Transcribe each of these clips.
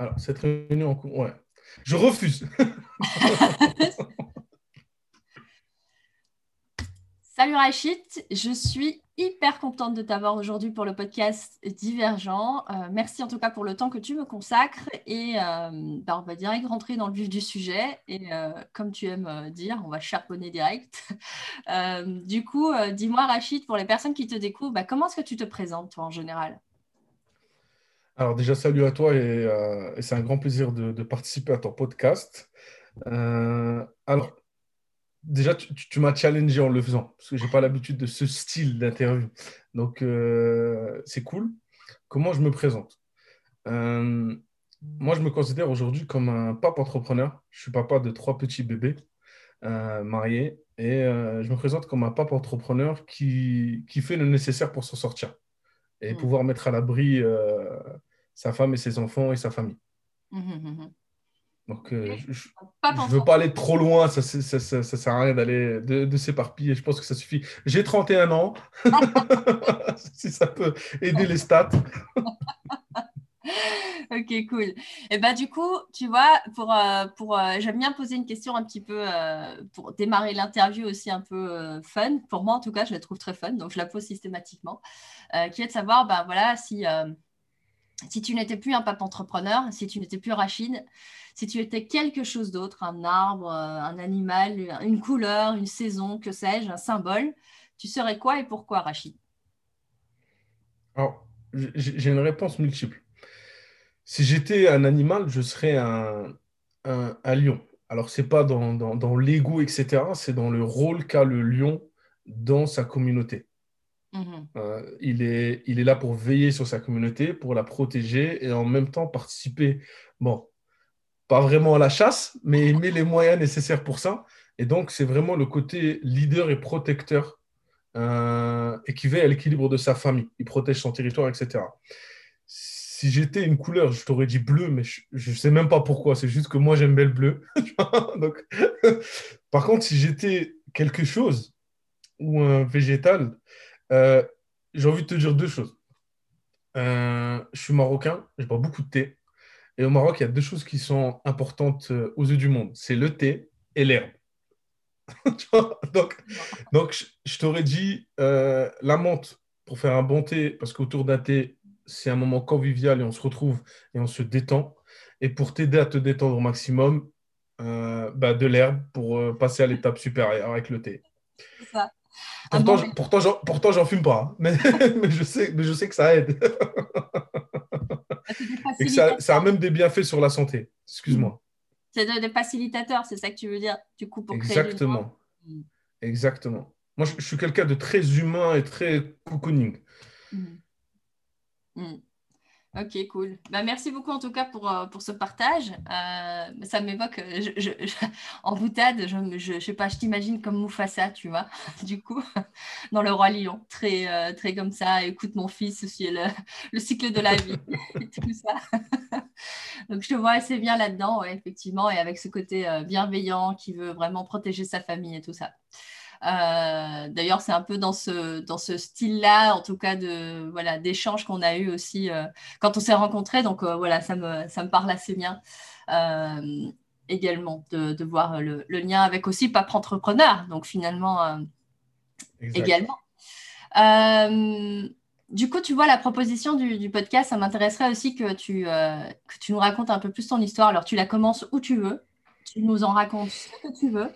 Alors, cette réunion en cours. Je refuse. Salut Rachid, je suis hyper contente de t'avoir aujourd'hui pour le podcast Divergent. Euh, merci en tout cas pour le temps que tu me consacres et euh, bah, on va direct rentrer dans le vif du sujet et euh, comme tu aimes dire, on va charbonner direct. du coup, dis-moi Rachid, pour les personnes qui te découvrent, bah, comment est-ce que tu te présentes toi en général? Alors déjà, salut à toi et, c'est un grand plaisir de, de, participer à ton podcast. alors, déjà, tu, m'as challengé en le faisant, parce que je n'ai pas l'habitude de ce style d'interview. Donc, euh, c'est cool. Comment je me présente? Euh, Moi, je me considère aujourd'hui comme un papa entrepreneur. Je suis papa de trois petits bébés euh, mariés et je me présente comme un papa entrepreneur qui, qui fait le nécessaire pour s'en sortir et mmh. pouvoir mettre à l'abri sa femme et ses enfants et sa famille. Mmh, mmh, donc, euh, je ne veux pas aller trop loin, ça ne ça, ça, ça, sert à rien d'aller de, de s'éparpiller. Je pense que ça suffit. J'ai 31 ans, si ça peut aider les stats. ok, cool. Et eh ben, du coup, tu vois, pour, euh, pour, euh, j'aime bien poser une question un petit peu pour démarrer l'interview aussi un peu fun. Pour moi, en tout cas, je la trouve très fun, donc je la pose systématiquement, qui est de savoir, ben voilà, si, si tu n'étais plus un pape entrepreneur, si tu n'étais plus Rachid, si tu étais quelque chose d'autre, un arbre, euh, un animal, une couleur, une saison, que sais-je, un symbole, tu serais quoi et pourquoi, Rachid? Alors, j'ai une réponse multiple. Si j'étais un animal, je serais un, lion. Alors, ce n'est pas dans, dans, l'ego, etc., c'est dans le rôle qu'a le lion dans sa communauté. Mhm. Euh, il, est, il est là pour veiller sur sa communauté, pour la protéger et en même temps participer. Bon, pas vraiment à la chasse, mais il met les moyens nécessaires pour ça. Et donc, c'est vraiment le côté leader et protecteur euh, et qui veille à l'équilibre de sa famille. Il protège son territoire, etc. Si j'étais une couleur, je t'aurais dit bleu, mais je ne sais même pas pourquoi. C'est juste que moi, j'aime bien le bleu. donc, par contre, si j'étais quelque chose ou un végétal, euh, j'ai envie de te dire deux choses. Euh, je suis marocain, je bois beaucoup de thé. Et au Maroc, il y a deux choses qui sont importantes euh, aux yeux du monde. C'est le thé et l'herbe. donc, donc, je, t'aurais dit la menthe pour faire un bon thé, parce qu'autour d'un thé, c'est un moment convivial et on se retrouve et on se détend. Et pour t'aider à te détendre au maximum, bah, de l'herbe pour passer à l'étape supérieure avec le thé. Ça. Pourtant, pourtant, j'en fume pas, hein. mais, mais, je sais, mais je sais que ça aide. Et ça, a même des bienfaits sur la santé. Excuse-moi. C'est des facilitateurs, c'est ça que tu veux dire, du coup, pour Exactement. Créer Exactement. Moi, je, suis quelqu'un de très humain et très cocooning. Mm. Mm. Ok, cool. Bah, merci beaucoup en tout cas pour, euh, pour ce partage. Euh, ça m'évoque, euh, je, en boutade, je, je, sais pas, je t'imagine comme Mufasa, tu vois, du coup, dans le roi lion, très, très comme ça, écoute mon fils, ceci le, le cycle de la vie, et tout ça. Donc je te vois assez bien là-dedans, ouais, effectivement, et avec ce côté bienveillant qui veut vraiment protéger sa famille et tout ça. Euh, d'ailleurs, c'est un peu dans ce, dans ce style-là, en tout cas, de voilà d'échanges qu'on a eu aussi euh, quand on s'est rencontrés. Donc euh, voilà, ça me, ça me parle assez bien également de, de voir le, le, lien avec aussi Pape Entrepreneur. Donc finalement, également. du coup, tu vois, la proposition du, du podcast, ça m'intéresserait aussi que tu, que tu nous racontes un peu plus ton histoire. Alors, tu la commences où tu veux, tu nous en racontes ce que tu veux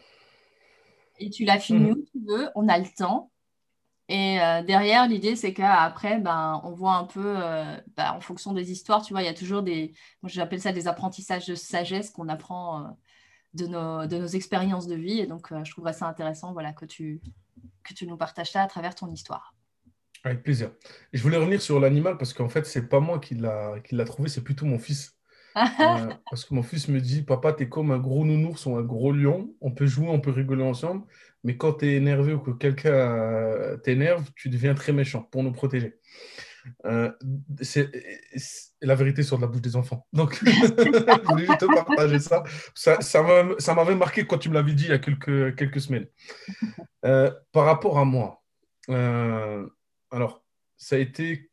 et tu l'as fini mhm. où tu veux, on a le temps. Et euh, derrière, l'idée, c'est qu'après, ben, on voit un peu, euh, ben, en fonction des histoires, tu vois, il y a toujours des, moi j'appelle ça des apprentissages de sagesse qu'on apprend euh, de, nos, de nos expériences de vie. Et donc, je trouverais ça intéressant voilà, que, tu, que tu nous partages ça à travers ton histoire. Avec plaisir. Et je voulais revenir sur l'animal parce qu'en fait, c'est pas moi qui l'a trouvé, c'est plutôt mon fils. Euh, parce que mon fils me dit, papa, tu es comme un gros nounours ou un gros lion. On peut jouer, on peut rigoler ensemble. Mais quand tu es énervé ou que quelqu'un euh, t'énerve, tu deviens très méchant pour nous protéger. Euh, c'est la vérité sur la bouche des enfants. Donc, je voulais te partager ça. Ça, ça m'avait marqué quand tu me l'avais dit il y a quelques, quelques semaines. par rapport à moi, alors, ça a été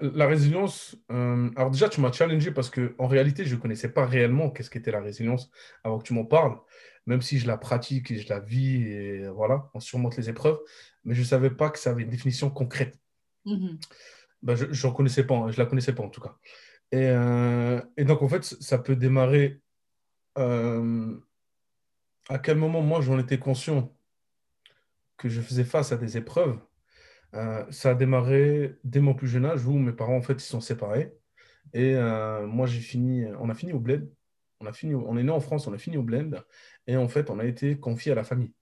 la, résilience, euh, alors déjà, tu m'as challengé parce qu'en réalité, je ne connaissais pas réellement qu'est-ce qu'était la résilience avant que tu m'en parles, même si je la pratique et je la vis et voilà, on surmonte les épreuves, mais je ne savais pas que ça avait une définition concrète. Mm-hmm. Ben, je ne connaissais pas, hein, je la connaissais pas en tout cas. Et, euh, et donc, en fait, ça peut démarrer. Euh, à quel moment moi j'en étais conscient que je faisais face à des épreuves? Ça a démarré dès mon plus jeune âge où mes parents en fait ils sont séparés. Et euh, moi j'ai fini on a fini au bled. On a fini on est né en France on a fini au bled. Et en fait on a été confié à la famille.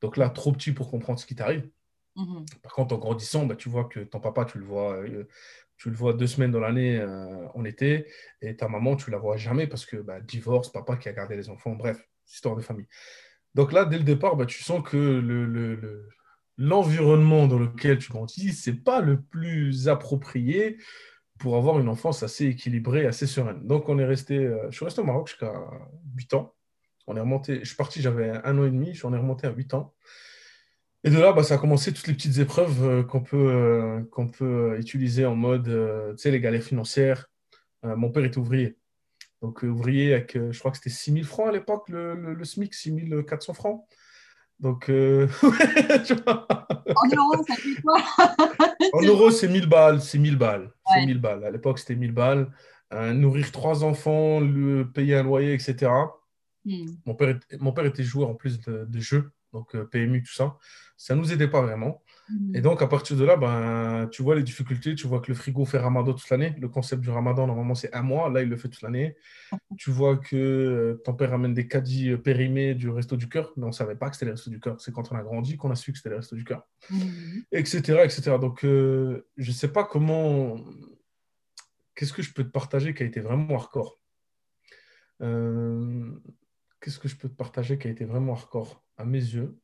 Donc là trop petit pour comprendre ce qui t'arrive. Mhm. par contre en grandissant bah, tu vois que ton papa tu le vois euh, tu le vois deux semaines dans l'année en été. Et ta maman tu la vois jamais parce que bah, divorce papa qui a gardé les enfants. Bref histoire de famille. Donc là dès le départ bah, tu sens que le, le l'environnement dans lequel tu grandis, c'est pas le plus approprié pour avoir une enfance assez équilibrée, assez sereine. Donc, on est resté, euh, je suis resté au Maroc jusqu'à 8 ans. On est remonté, je suis parti, j'avais un an et demi, j'en ai remonté à 8 ans. Et de là, bah, ça a commencé toutes les petites épreuves euh, qu'on peut, euh, peut utiliser en mode, tu sais, les galères financières. mon père est ouvrier. Donc, ouvrier avec, je crois que c'était 6 000 francs à l'époque, le, le, le SMIC, 6 400 francs. Donc, euh, en euros, ça fait quoi? En euros, c'est 1000 balles. C'est 1000 balles. C'est 1000 balles. À l'époque, c'était 1000 balles. Euh, nourrir trois enfants, le, payer un loyer, etc. Hmm. Mon, père, mon père était joueur en plus de, de jeux, donc euh, PMU, tout ça. Ça ne nous aidait pas vraiment. Et mm. donc, à partir de là, ben, tu vois les difficultés. Tu vois que le frigo fait ramadan toute l'année. Le concept du ramadan, normalement, c'est un mois. Là, il le fait toute l'année. tu vois que euh, ton père amène des caddies euh, périmés du resto du cœur. Mais on ne savait pas que c'était le resto du cœur. C'est quand on a grandi qu'on a su que c'était le resto du cœur. Etc. Mm. etc. Donc, euh, je ne sais pas comment. Qu'est-ce que je peux te partager qui a été vraiment hardcore? Qu'est-ce que je peux te partager qui a été vraiment hardcore À mes yeux,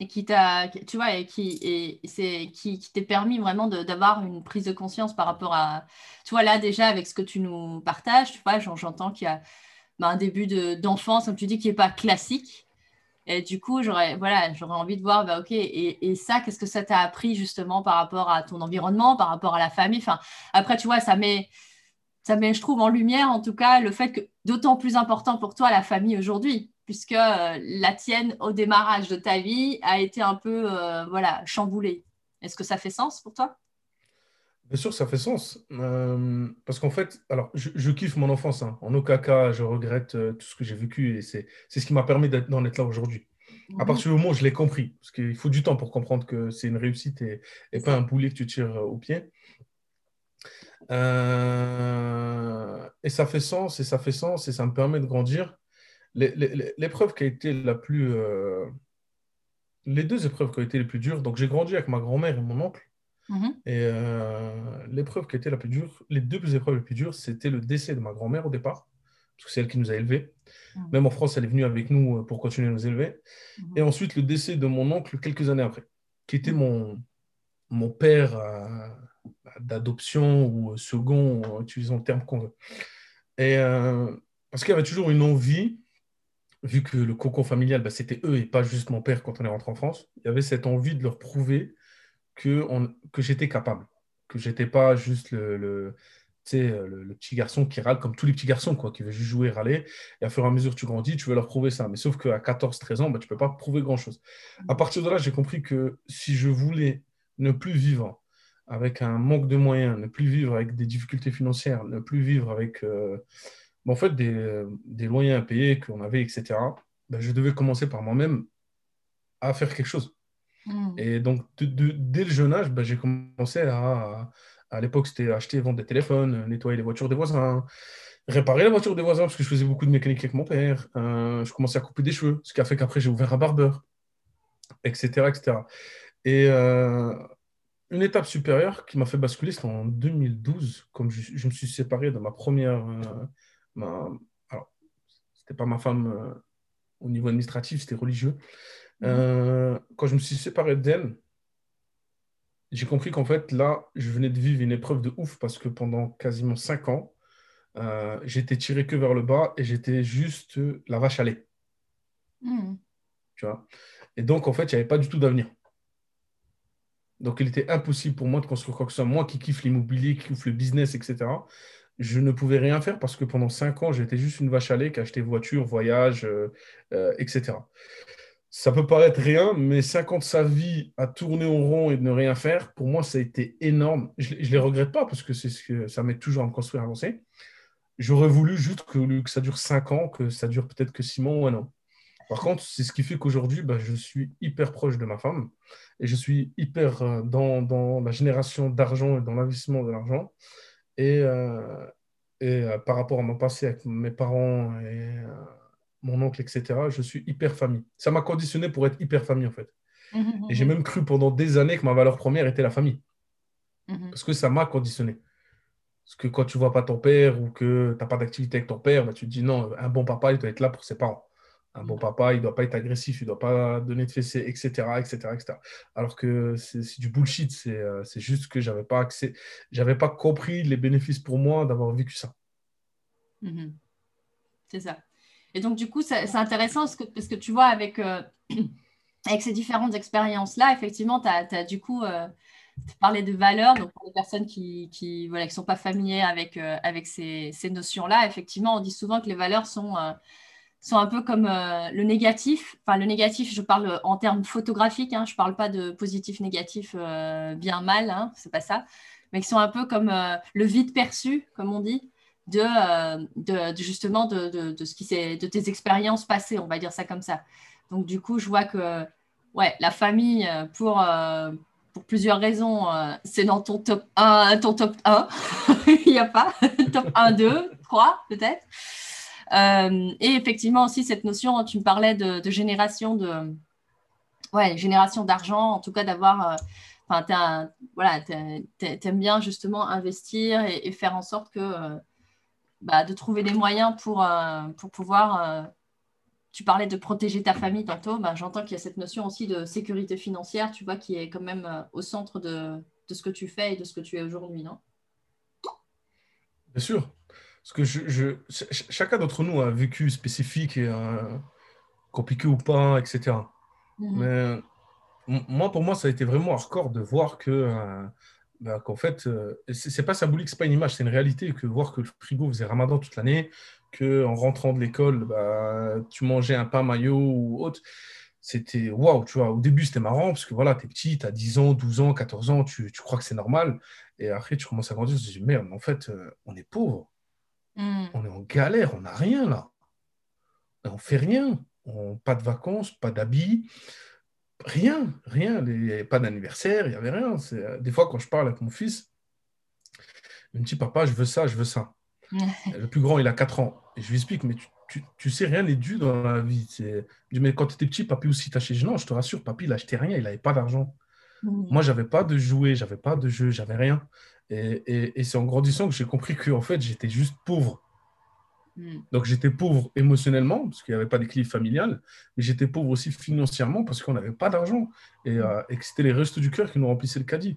et qui t'a, tu vois, et qui, et c'est, qui, qui t'est permis vraiment d'avoir une prise de conscience par rapport à, tu vois, là déjà avec ce que tu nous partages, tu vois, j'entends qu'il y a bah, un début de, d'enfance, comme tu dis, qui n'est pas classique. Et du coup, j'aurais, voilà, j'aurais envie de voir, bah, ok, et, et ça, qu'est-ce que ça t'a appris justement par rapport à ton environnement, par rapport à la famille? Enfin, après, tu vois, ça met, ça met, je trouve, en lumière, en tout cas, le fait que d'autant plus important pour toi la famille aujourd'hui puisque euh, la tienne au démarrage de ta vie a été un peu euh, voilà, chamboulée. Est-ce que ça fait sens pour toi? Bien sûr, ça fait sens. Euh, parce qu'en fait, alors, je, kiffe mon enfance. Hein. En aucun cas, je regrette tout ce que j'ai vécu et c'est ce qui m'a permis d'en être là aujourd'hui. À mhm. partir du moment où je l'ai compris, parce qu'il faut du temps pour comprendre que c'est une réussite et, et pas un boulet que tu tires au pied. et ça fait sens, et ça fait sens, et ça me permet de grandir l'épreuve qui a été la plus. Euh, les deux épreuves qui ont été les plus dures. Donc, j'ai grandi avec ma grand-mère et mon oncle. Mhm. Et euh, l'épreuve qui a été la plus dure, les deux épreuves les plus dures, c'était le décès de ma grand-mère au départ, parce que c'est elle qui nous a élevés. Mhm. Même en France, elle est venue avec nous euh, pour continuer à nous élever. Mhm. Et ensuite, le décès de mon oncle quelques années après, qui était mon, mon père d'adoption ou second, utilisons le terme qu'on veut. Et parce qu'il y avait toujours une envie vu que le cocon familial, bah, c'était eux et pas juste mon père quand on est rentré en France, il y avait cette envie de leur prouver que, que j'étais capable, que j'étais pas juste le, le, petit garçon qui râle comme tous les petits garçons, quoi, qui veut juste jouer, râler. Et à fur et à mesure que tu grandis, tu veux leur prouver ça. Mais sauf qu'à 14-13 ans, bah, tu ne peux pas prouver grand-chose. À partir de là, j'ai compris que si je voulais ne plus vivre avec un manque de moyens, ne plus vivre avec des difficultés financières, ne plus vivre avec... Euh, en fait, des, des loyers à payer qu'on avait, etc., ben, je devais commencer par moi-même à faire quelque chose. Hmm. Et donc, dès le jeune âge, ben, j'ai commencé à, à, l'époque, c'était acheter et vendre des téléphones, nettoyer les voitures des voisins, réparer la voiture des voisins, parce que je faisais beaucoup de mécanique avec mon père. Euh, je commençais à couper des cheveux, ce qui a fait qu'après, j'ai ouvert un barbeur, etc. etc. Et euh, une étape supérieure qui m'a fait basculer, c'était en 2012, comme je, me suis séparé de ma première... Euh, ma, alors, c'était pas ma femme euh, au niveau administratif, c'était religieux. Mhm. Euh, quand je me suis séparé d'elle, j'ai compris qu'en fait, là, je venais de vivre une épreuve de ouf parce que pendant quasiment cinq ans, euh, j'étais tiré que vers le bas et j'étais juste la vache à lait. Mhm. Tu vois? Et donc, en fait, il n'y avait pas du tout d'avenir. Donc, il était impossible pour moi de construire quoi que ce soit. Moi qui kiffe l'immobilier, qui kiffe le business, etc., je ne pouvais rien faire parce que pendant cinq ans, j'étais juste une vache à lait qui achetait voiture, voyage, euh, euh, etc. Ça peut paraître rien, mais cinq ans de sa vie à tourner au rond et de ne rien faire, pour moi, ça a été énorme. Je ne les regrette pas parce que, c'est ce que ça m'aide toujours à me construire, à avancer. J'aurais voulu juste que, que, ça dure cinq ans, que ça dure peut-être que six mois ou un an. Par contre, c'est ce qui fait qu'aujourd'hui, bah, je suis hyper proche de ma femme et je suis hyper euh, dans, dans la génération d'argent et dans l'investissement de l'argent. Et, euh, et euh, par rapport à mon passé avec mes parents et mon oncle, etc., je suis hyper famille. Ça m'a conditionné pour être hyper famille, en fait. Mmh, mmh, et j'ai mmh. même cru pendant des années que ma valeur première était la famille. Parce que ça m'a conditionné. Parce que quand tu vois pas ton père ou que tu n'as pas d'activité avec ton père, bah, tu te dis non, un bon papa, il doit être là pour ses parents. Un bon papa, il ne doit pas être agressif, il ne doit pas donner de fessées, etc. etc., etc. Alors que c'est du bullshit, c'est euh, juste que je n'avais pas, accès, pas compris les bénéfices pour moi d'avoir vécu ça. Mhm. C'est ça. Et donc, du coup, c'est intéressant parce que, parce que, tu vois, avec, euh, avec ces différentes expériences-là, effectivement, tu as, du coup euh, parlé de valeurs. Donc, pour les personnes qui ne voilà, qui sont pas familières avec, avec ces, ces notions-là, effectivement, on dit souvent que les valeurs sont sont un peu comme euh, le négatif. Enfin, le négatif, je parle en termes photographiques, hein, je ne parle pas de positif, négatif, euh, bien, mal, hein, c'est pas ça, mais qui sont un peu comme euh, le vide perçu, comme on dit, de, justement de, de, ce qui de tes expériences passées, on va dire ça comme ça. Donc, du coup, je vois que ouais, la famille, pour, pour plusieurs raisons, c'est dans ton top 1, ton top 1. Il n'y a pas top 1, 2, 3 peut-être. Euh, et effectivement aussi cette notion, tu me parlais de, génération de, ouais, génération d'argent, en tout cas d'avoir, euh, enfin, voilà, t'aimes bien justement investir et, faire en sorte que, euh, bah, de trouver des moyens pour, pour pouvoir tu parlais de protéger ta famille tantôt, bah, j'entends qu'il y a cette notion aussi de sécurité financière, tu vois, qui est quand même au centre de, de, ce que tu fais et de ce que tu es aujourd'hui, non? Bien sûr. Parce que je, chacun d'entre nous a un vécu spécifique et compliqué ou pas, etc. Mhm. Mais moi, pour moi, ça a été vraiment hardcore de voir que, euh, bah, qu'en fait, euh, c'est pas symbolique, c'est pas une image, c'est une réalité que voir que le frigo faisait ramadan toute l'année, que en rentrant de l'école, bah, tu mangeais un pain maillot ou autre. C'était waouh, tu vois. Au début, c'était marrant parce que voilà, tu es petit, tu as 10 ans, 12 ans, 14 ans, tu, tu crois que c'est normal. Et après, tu commences à grandir, tu te dis merde, mais en fait, euh, on est pauvre. Mm. On est en galère, on n'a rien là. On fait rien. On, pas de vacances, pas d'habits, rien, rien. Il n'y avait pas d'anniversaire, il n'y avait rien. Euh, des fois, quand je parle avec mon fils, il me dit Papa, je veux ça, je veux ça. Le plus grand, il a 4 ans. Et je lui explique Mais tu, sais, rien n'est dû dans la vie. Je dis Mais quand tu étais petit, papy aussi t'achetait. Non, je te rassure, papy, il acheté rien, il n'avait pas d'argent. Mm. Moi, j'avais pas de jouets, j'avais pas de jeux, j'avais rien. Et, c'est en grandissant que j'ai compris que en fait, j'étais juste pauvre. Hmm. Donc j'étais pauvre émotionnellement, parce qu'il n'y avait pas d'équilibre familial, mais j'étais pauvre aussi financièrement parce qu'on n'avait pas d'argent et, hmm. euh, et, que c'était les restes du cœur qui nous remplissaient le caddie.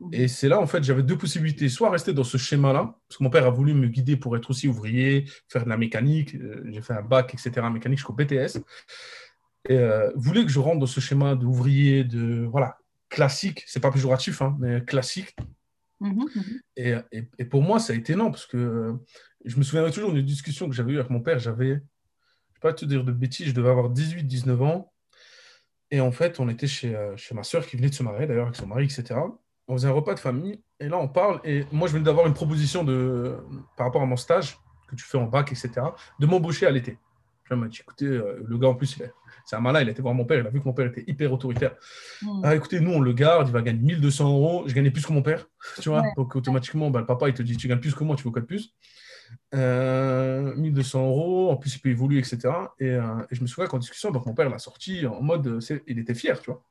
Hmm. Et c'est là, en fait, j'avais deux possibilités. Soit rester dans ce schéma-là, parce que mon père a voulu me guider pour être aussi ouvrier, faire de la mécanique. Euh, j'ai fait un bac, etc., mécanique jusqu'au BTS. Et euh, voulait que je rentre dans ce schéma d'ouvrier, de, voilà, classique. C'est pas péjoratif, hein, mais classique, Mmh mmh et, pour moi, ça a été non, parce que euh, je me souviens toujours d'une discussion que j'avais eue avec mon père. J'avais, je ne vais pas te dire de bêtises, je devais avoir 18-19 ans. Et en fait, on était chez, euh, ma soeur qui venait de se marier d'ailleurs avec son mari, etc. On faisait un repas de famille. Et là, on parle. Et moi, je venais d'avoir une proposition de, par rapport à mon stage que tu fais en bac, etc., de m'embaucher à l'été. M'a dit, écoutez, euh, le gars, en plus, c'est un malin, il a été voir mon père, il a vu que mon père était hyper autoritaire. Hmm. Ah, écoutez, nous, on le garde, il va gagner 1200 euros, je gagnais plus que mon père, tu vois. Donc, automatiquement, bah, le papa, il te dit, tu gagnes plus que moi, tu veux quoi de plus euh, 1200 euros, en plus, il peut évoluer, etc. Euh, et, je me souviens qu'en discussion, donc mon père l'a sorti en mode, il était fier, tu vois.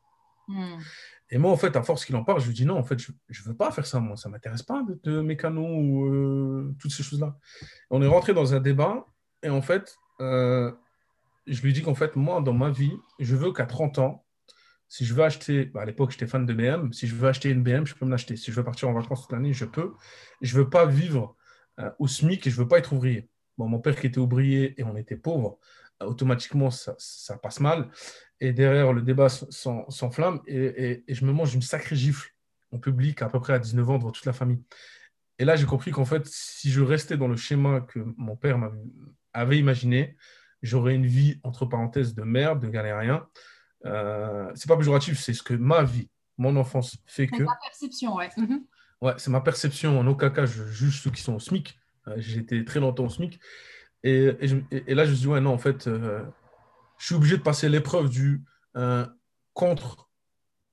Hmm. Et moi, en fait, à force qu'il en parle, je lui dis non, en fait, je ne veux pas faire ça, moi, ça ne m'intéresse pas de mécano ou euh, toutes ces choses-là. On est rentré dans un débat, et en fait, euh, je lui dis qu'en fait, moi, dans ma vie, je veux qu'à 30 ans, si je veux acheter, bah, à l'époque, j'étais fan de BM, si je veux acheter une BM, je peux me l'acheter. Si je veux partir en vacances toute l'année, je peux. Je ne veux pas vivre euh, au SMIC et je ne veux pas être ouvrier. Bon, mon père qui était ouvrier et on était pauvre, automatiquement, ça, ça, passe mal. Et derrière, le débat s'enflamme et, et, je me mange une sacrée gifle en public, à peu près à 19 ans, devant toute la famille. Et là, j'ai compris qu'en fait, si je restais dans le schéma que mon père avait imaginé, j'aurais une vie, entre parenthèses, de merde, de galérien. Euh, c'est pas péjoratif, c'est ce que ma vie, mon enfance fait que. C'est ma perception, ouais. Mhm. Ouais, c'est ma perception. En aucun cas, je juge ceux qui sont au SMIC. Euh, j'ai été très longtemps au SMIC. Et, et, là, je me dis, ouais, non, en fait, euh, je suis obligé de passer l'épreuve du euh, contre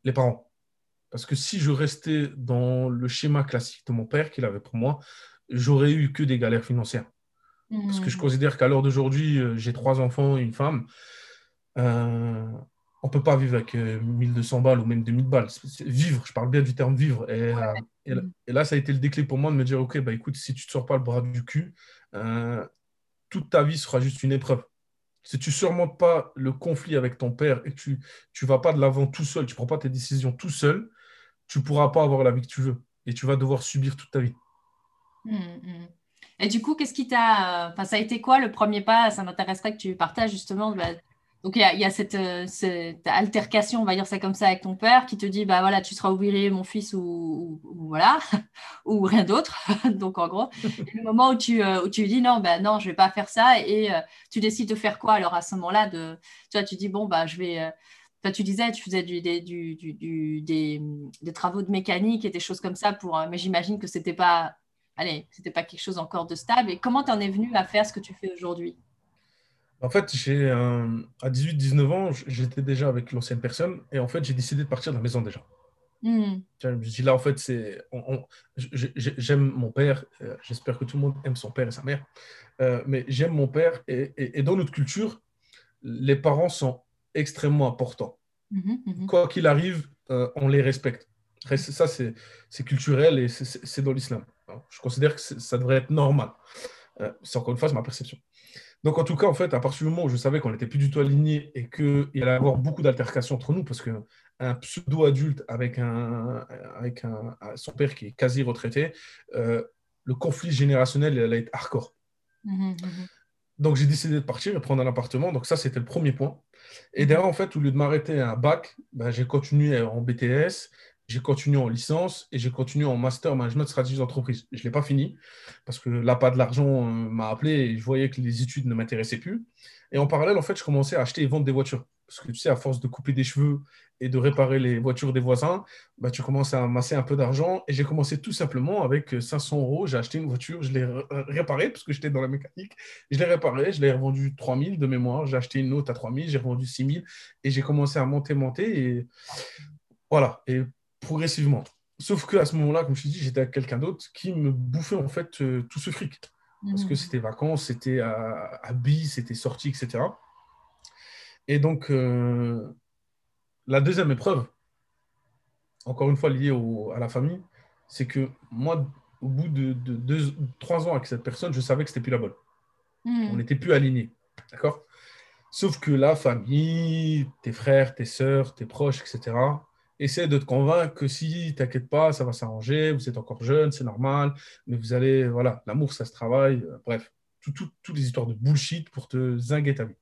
les parents. Parce que si je restais dans le schéma classique de mon père qu'il avait pour moi, j'aurais eu que des galères financières. Parce que je mmh. considère qu'à l'heure d'aujourd'hui, j'ai trois enfants et une femme. Euh, on ne peut pas vivre avec 1200 balles ou même 2000 balles. Vivre, je parle bien du terme vivre. Et, et, là, ça a été le déclic pour moi de me dire, OK, bah, écoute, si tu ne te sors pas le bras du cul, toute ta vie sera juste une épreuve. Si tu ne surmontes pas le conflit avec ton père et que tu ne vas pas de l'avant tout seul, tu ne prends pas tes décisions tout seul, tu ne pourras pas avoir la vie que tu veux. Et tu vas devoir subir toute ta vie. Mmh, mmh. Et du coup, qu'est-ce qui t'a. Enfin, ça a été quoi le premier pas? Ça m'intéresserait que tu partages justement bah, donc il y a, euh, cette, altercation, on va dire ça comme ça, avec ton père qui te dit bah voilà, tu seras oublié mon fils ou, voilà ou rien d'autre. Donc en gros, le moment où tu euh, où tu dis non bah non, je vais pas faire ça et euh, tu décides de faire quoi alors à ce moment-là tu dis bon bah je vais tu disais, tu faisais du, des, du, du, des, travaux de mécanique et des choses comme ça pour. Mais j'imagine que c'était pas, allez, c'était pas quelque chose encore de stable. Et comment tu en es venu à faire ce que tu fais aujourd'hui? En fait, j'ai à 18-19 ans, j'étais déjà avec l'ancienne personne et en fait, j'ai décidé de partir de la maison déjà. Hmm. Je me dis là, en fait, c'est, j'aime mon père. Euh, j'espère que tout le monde aime son père et sa mère. Euh, mais j'aime mon père et, dans notre culture, les parents sont extrêmement importants. Mhm, mhm. Quoi qu'il arrive, euh, on les respecte. Ça, c'est culturel et c'est dans l'islam. Je considère que ça devrait être normal. c'est encore une fois ma perception. Donc, en tout cas, en fait, à partir du moment où je savais qu'on n'était plus du tout alignés et qu'il allait y avoir beaucoup d'altercations entre nous, parce qu'un pseudo-adulte avec, un, avec un, son père qui est quasi retraité, euh, le conflit générationnel il allait être hardcore. Mmh, mmh, mmh. Donc, j'ai décidé de partir et prendre un appartement. Donc, ça, c'était le premier point. Et derrière, en fait, au lieu de m'arrêter à un bac, ben, j'ai continué en BTS j'ai continué en licence et j'ai continué en master management stratégie d'entreprise. Je ne l'ai pas fini parce que pas de l'argent euh, m'a appelé et je voyais que les études ne m'intéressaient plus. Et en parallèle, en fait, je commençais à acheter et vendre des voitures. Parce que tu sais, à force de couper des cheveux et de réparer les voitures des voisins, bah, tu commences à amasser un peu d'argent. Et j'ai commencé tout simplement avec 500 euros. J'ai acheté une voiture, je l'ai réparée parce que j'étais dans la mécanique. Je l'ai réparée, je l'ai revendue 3000 de mémoire. J'ai acheté une autre à 3000, j'ai revendu 6000 et j'ai commencé à monter, monter. Et voilà. Et progressivement. Sauf qu'à ce moment-là, comme je te dis, j'étais avec quelqu'un d'autre qui me bouffait en fait euh, tout ce fric. Parce que mmh. c'était vacances, c'était à, à c'était sorti, etc. Et donc, euh, la deuxième épreuve, encore une fois liée à la famille, c'est que moi, au bout de, deux, trois ans avec cette personne, je savais que c'était plus la bonne. Mmh. On n'était plus alignés. D'accord? Sauf que la famille, tes frères, tes sœurs, tes proches, etc., essaie de te convaincre que si, t'inquiète pas, ça va s'arranger, vous êtes encore jeune, c'est normal, mais vous allez, voilà, l'amour, ça se travaille, euh, bref, toutes les histoires de bullshit pour te zinguer ta vie.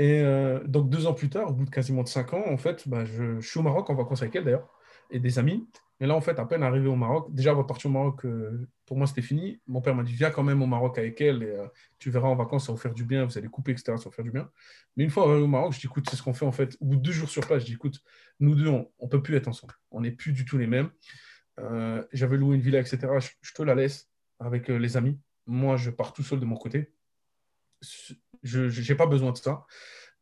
Et euh, donc, deux ans plus tard, au bout de quasiment de cinq ans, en fait, bah, je, je, suis au Maroc en vacances avec elle d'ailleurs, et des amis. Et là, en fait, à peine arrivé au Maroc, déjà, avant de partir au Maroc, euh, pour moi, c'était fini. Mon père m'a dit, viens quand même au Maroc avec elle, et euh, tu verras en vacances, ça va vous faire du bien, vous allez couper, etc., ça va vous faire du bien. Mais une fois arrivé au Maroc, je dis, écoute, c'est ce qu'on fait en fait. Au bout de deux jours sur place, je dis, écoute, nous deux, on ne peut plus être ensemble. On n'est plus du tout les mêmes. Euh, j'avais loué une villa, etc. Je, te la laisse avec les amis. Moi, je pars tout seul de mon côté. Je n'ai pas besoin de ça.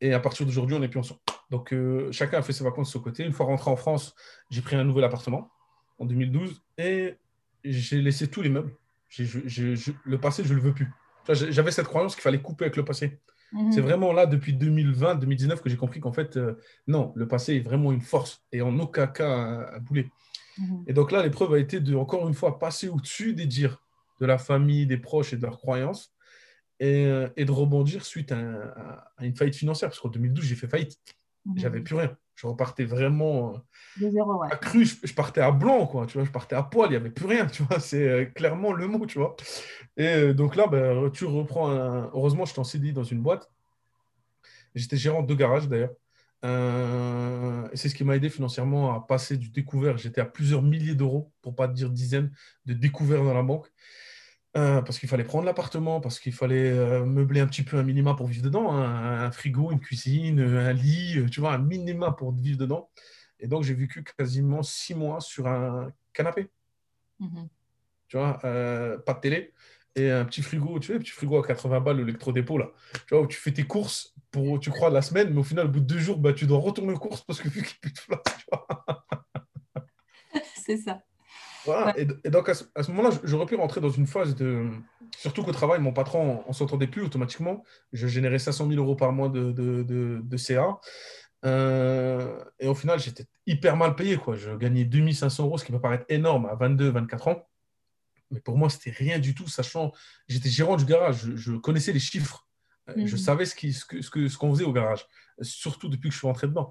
Et à partir d'aujourd'hui, on n'est plus ensemble. Donc, chacun a fait ses vacances de son côté. Une fois rentré en France, j'ai pris un nouvel appartement en 2012 et j'ai laissé tous les meubles. le passé, je ne le veux plus. J'avais cette croyance qu'il fallait couper avec le passé. Mhm. C'est vraiment là, depuis 2020-2019, que j'ai compris qu'en fait, euh, non, le passé est vraiment une force et en aucun cas à, bouler. Mhm. Et donc là, l'épreuve a été de, encore une fois, passer au-dessus des dires de la famille, des proches et de leurs croyances et, euh, et de rebondir suite à, une faillite financière. Parce qu'en 2012, j'ai fait faillite. Mhm. J'avais plus rien je repartais vraiment euh, à cru, je, partais à blanc, quoi, tu vois, je partais à poil, il n'y avait plus rien, tu vois, c'est euh, clairement le mot, tu vois. Et euh, donc là, ben, tu reprends un... Heureusement, je t'en dit dans une boîte, J'étais gérant de garages d'ailleurs. Euh, c'est ce qui m'a aidé financièrement à passer du découvert. J'étais à plusieurs milliers d'euros, pour pas dire dizaines, de découvert dans la banque. Euh, parce qu'il fallait prendre l'appartement, parce qu'il fallait euh, meubler un petit peu un minima pour vivre dedans, hein. un, frigo, une cuisine, un lit, tu vois, un minima pour vivre dedans. Et donc, j'ai vécu quasiment six mois sur un canapé. Mm-hmm. Tu vois, pas de télé et un petit frigo, tu sais, un petit frigo à 80 balles, l'électro-dépôt, là. Tu vois, où tu fais tes courses pour, tu crois, la semaine, mais au final, au bout de deux jours, bah, tu dois retourner aux courses parce que vu qu'il n'y a plus de place, tu vois. C'est ça. Voilà. Et, donc, à ce, moment-là, j'aurais pu rentrer dans une phase de. Surtout qu'au travail, mon patron, on ne s'entendait plus automatiquement. Je générais 500 000 euros par mois de, de, de, CA. Euh, et au final, j'étais hyper mal payé. Quoi. Je gagnais 2500 euros, ce qui peut paraître énorme à 22, 24 ans. Mais pour moi, c'était rien du tout, sachant j'étais gérant du garage, je, connaissais les chiffres, euh, je mhm. savais ce qu'on ce que, ce ce qu'on faisait au garage, surtout depuis que je suis rentré dedans.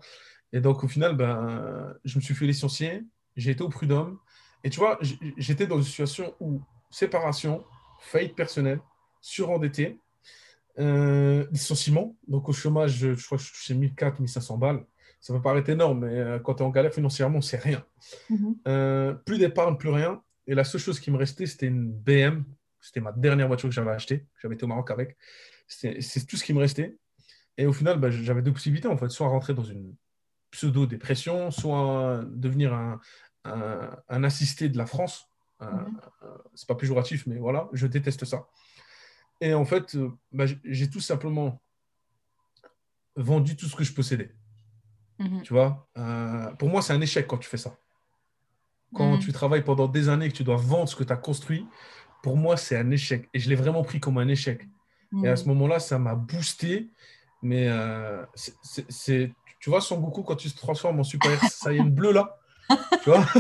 Et donc, au final, ben, je me suis fait licencier, j'ai été au prud'homme. Et tu vois, j'étais dans une situation où séparation, faillite personnelle, surendetté, euh, licenciement. Donc, au chômage, je, crois que je touchais 1400, 1500 balles. Ça peut paraître énorme, mais euh, quand tu es en galère financièrement, c'est rien. Mhm. Euh, plus d'épargne, plus rien. Et la seule chose qui me restait, c'était une BM. C'était ma dernière voiture que j'avais achetée. J'avais été au Maroc avec. C'est tout ce qui me restait. Et au final, bah, j'avais deux possibilités, en fait. Soit rentrer dans une pseudo-dépression, soit devenir un, un, assisté de la France. Mhm. C'est pas péjoratif, mais voilà, je déteste ça. Et en fait, euh, bah, j'ai tout simplement vendu tout ce que je possédais. Mhm. Tu vois, euh, pour moi, c'est un échec quand tu fais ça. Quand mhm. tu travailles pendant des années et que tu dois vendre ce que tu as construit, pour moi, c'est un échec. Et je l'ai vraiment pris comme un échec. Et à ce moment-là, ça m'a boosté. Mais euh, c'est, tu vois, Son Goku, quand tu te transformes en Super Saiyan bleu là, tu vois?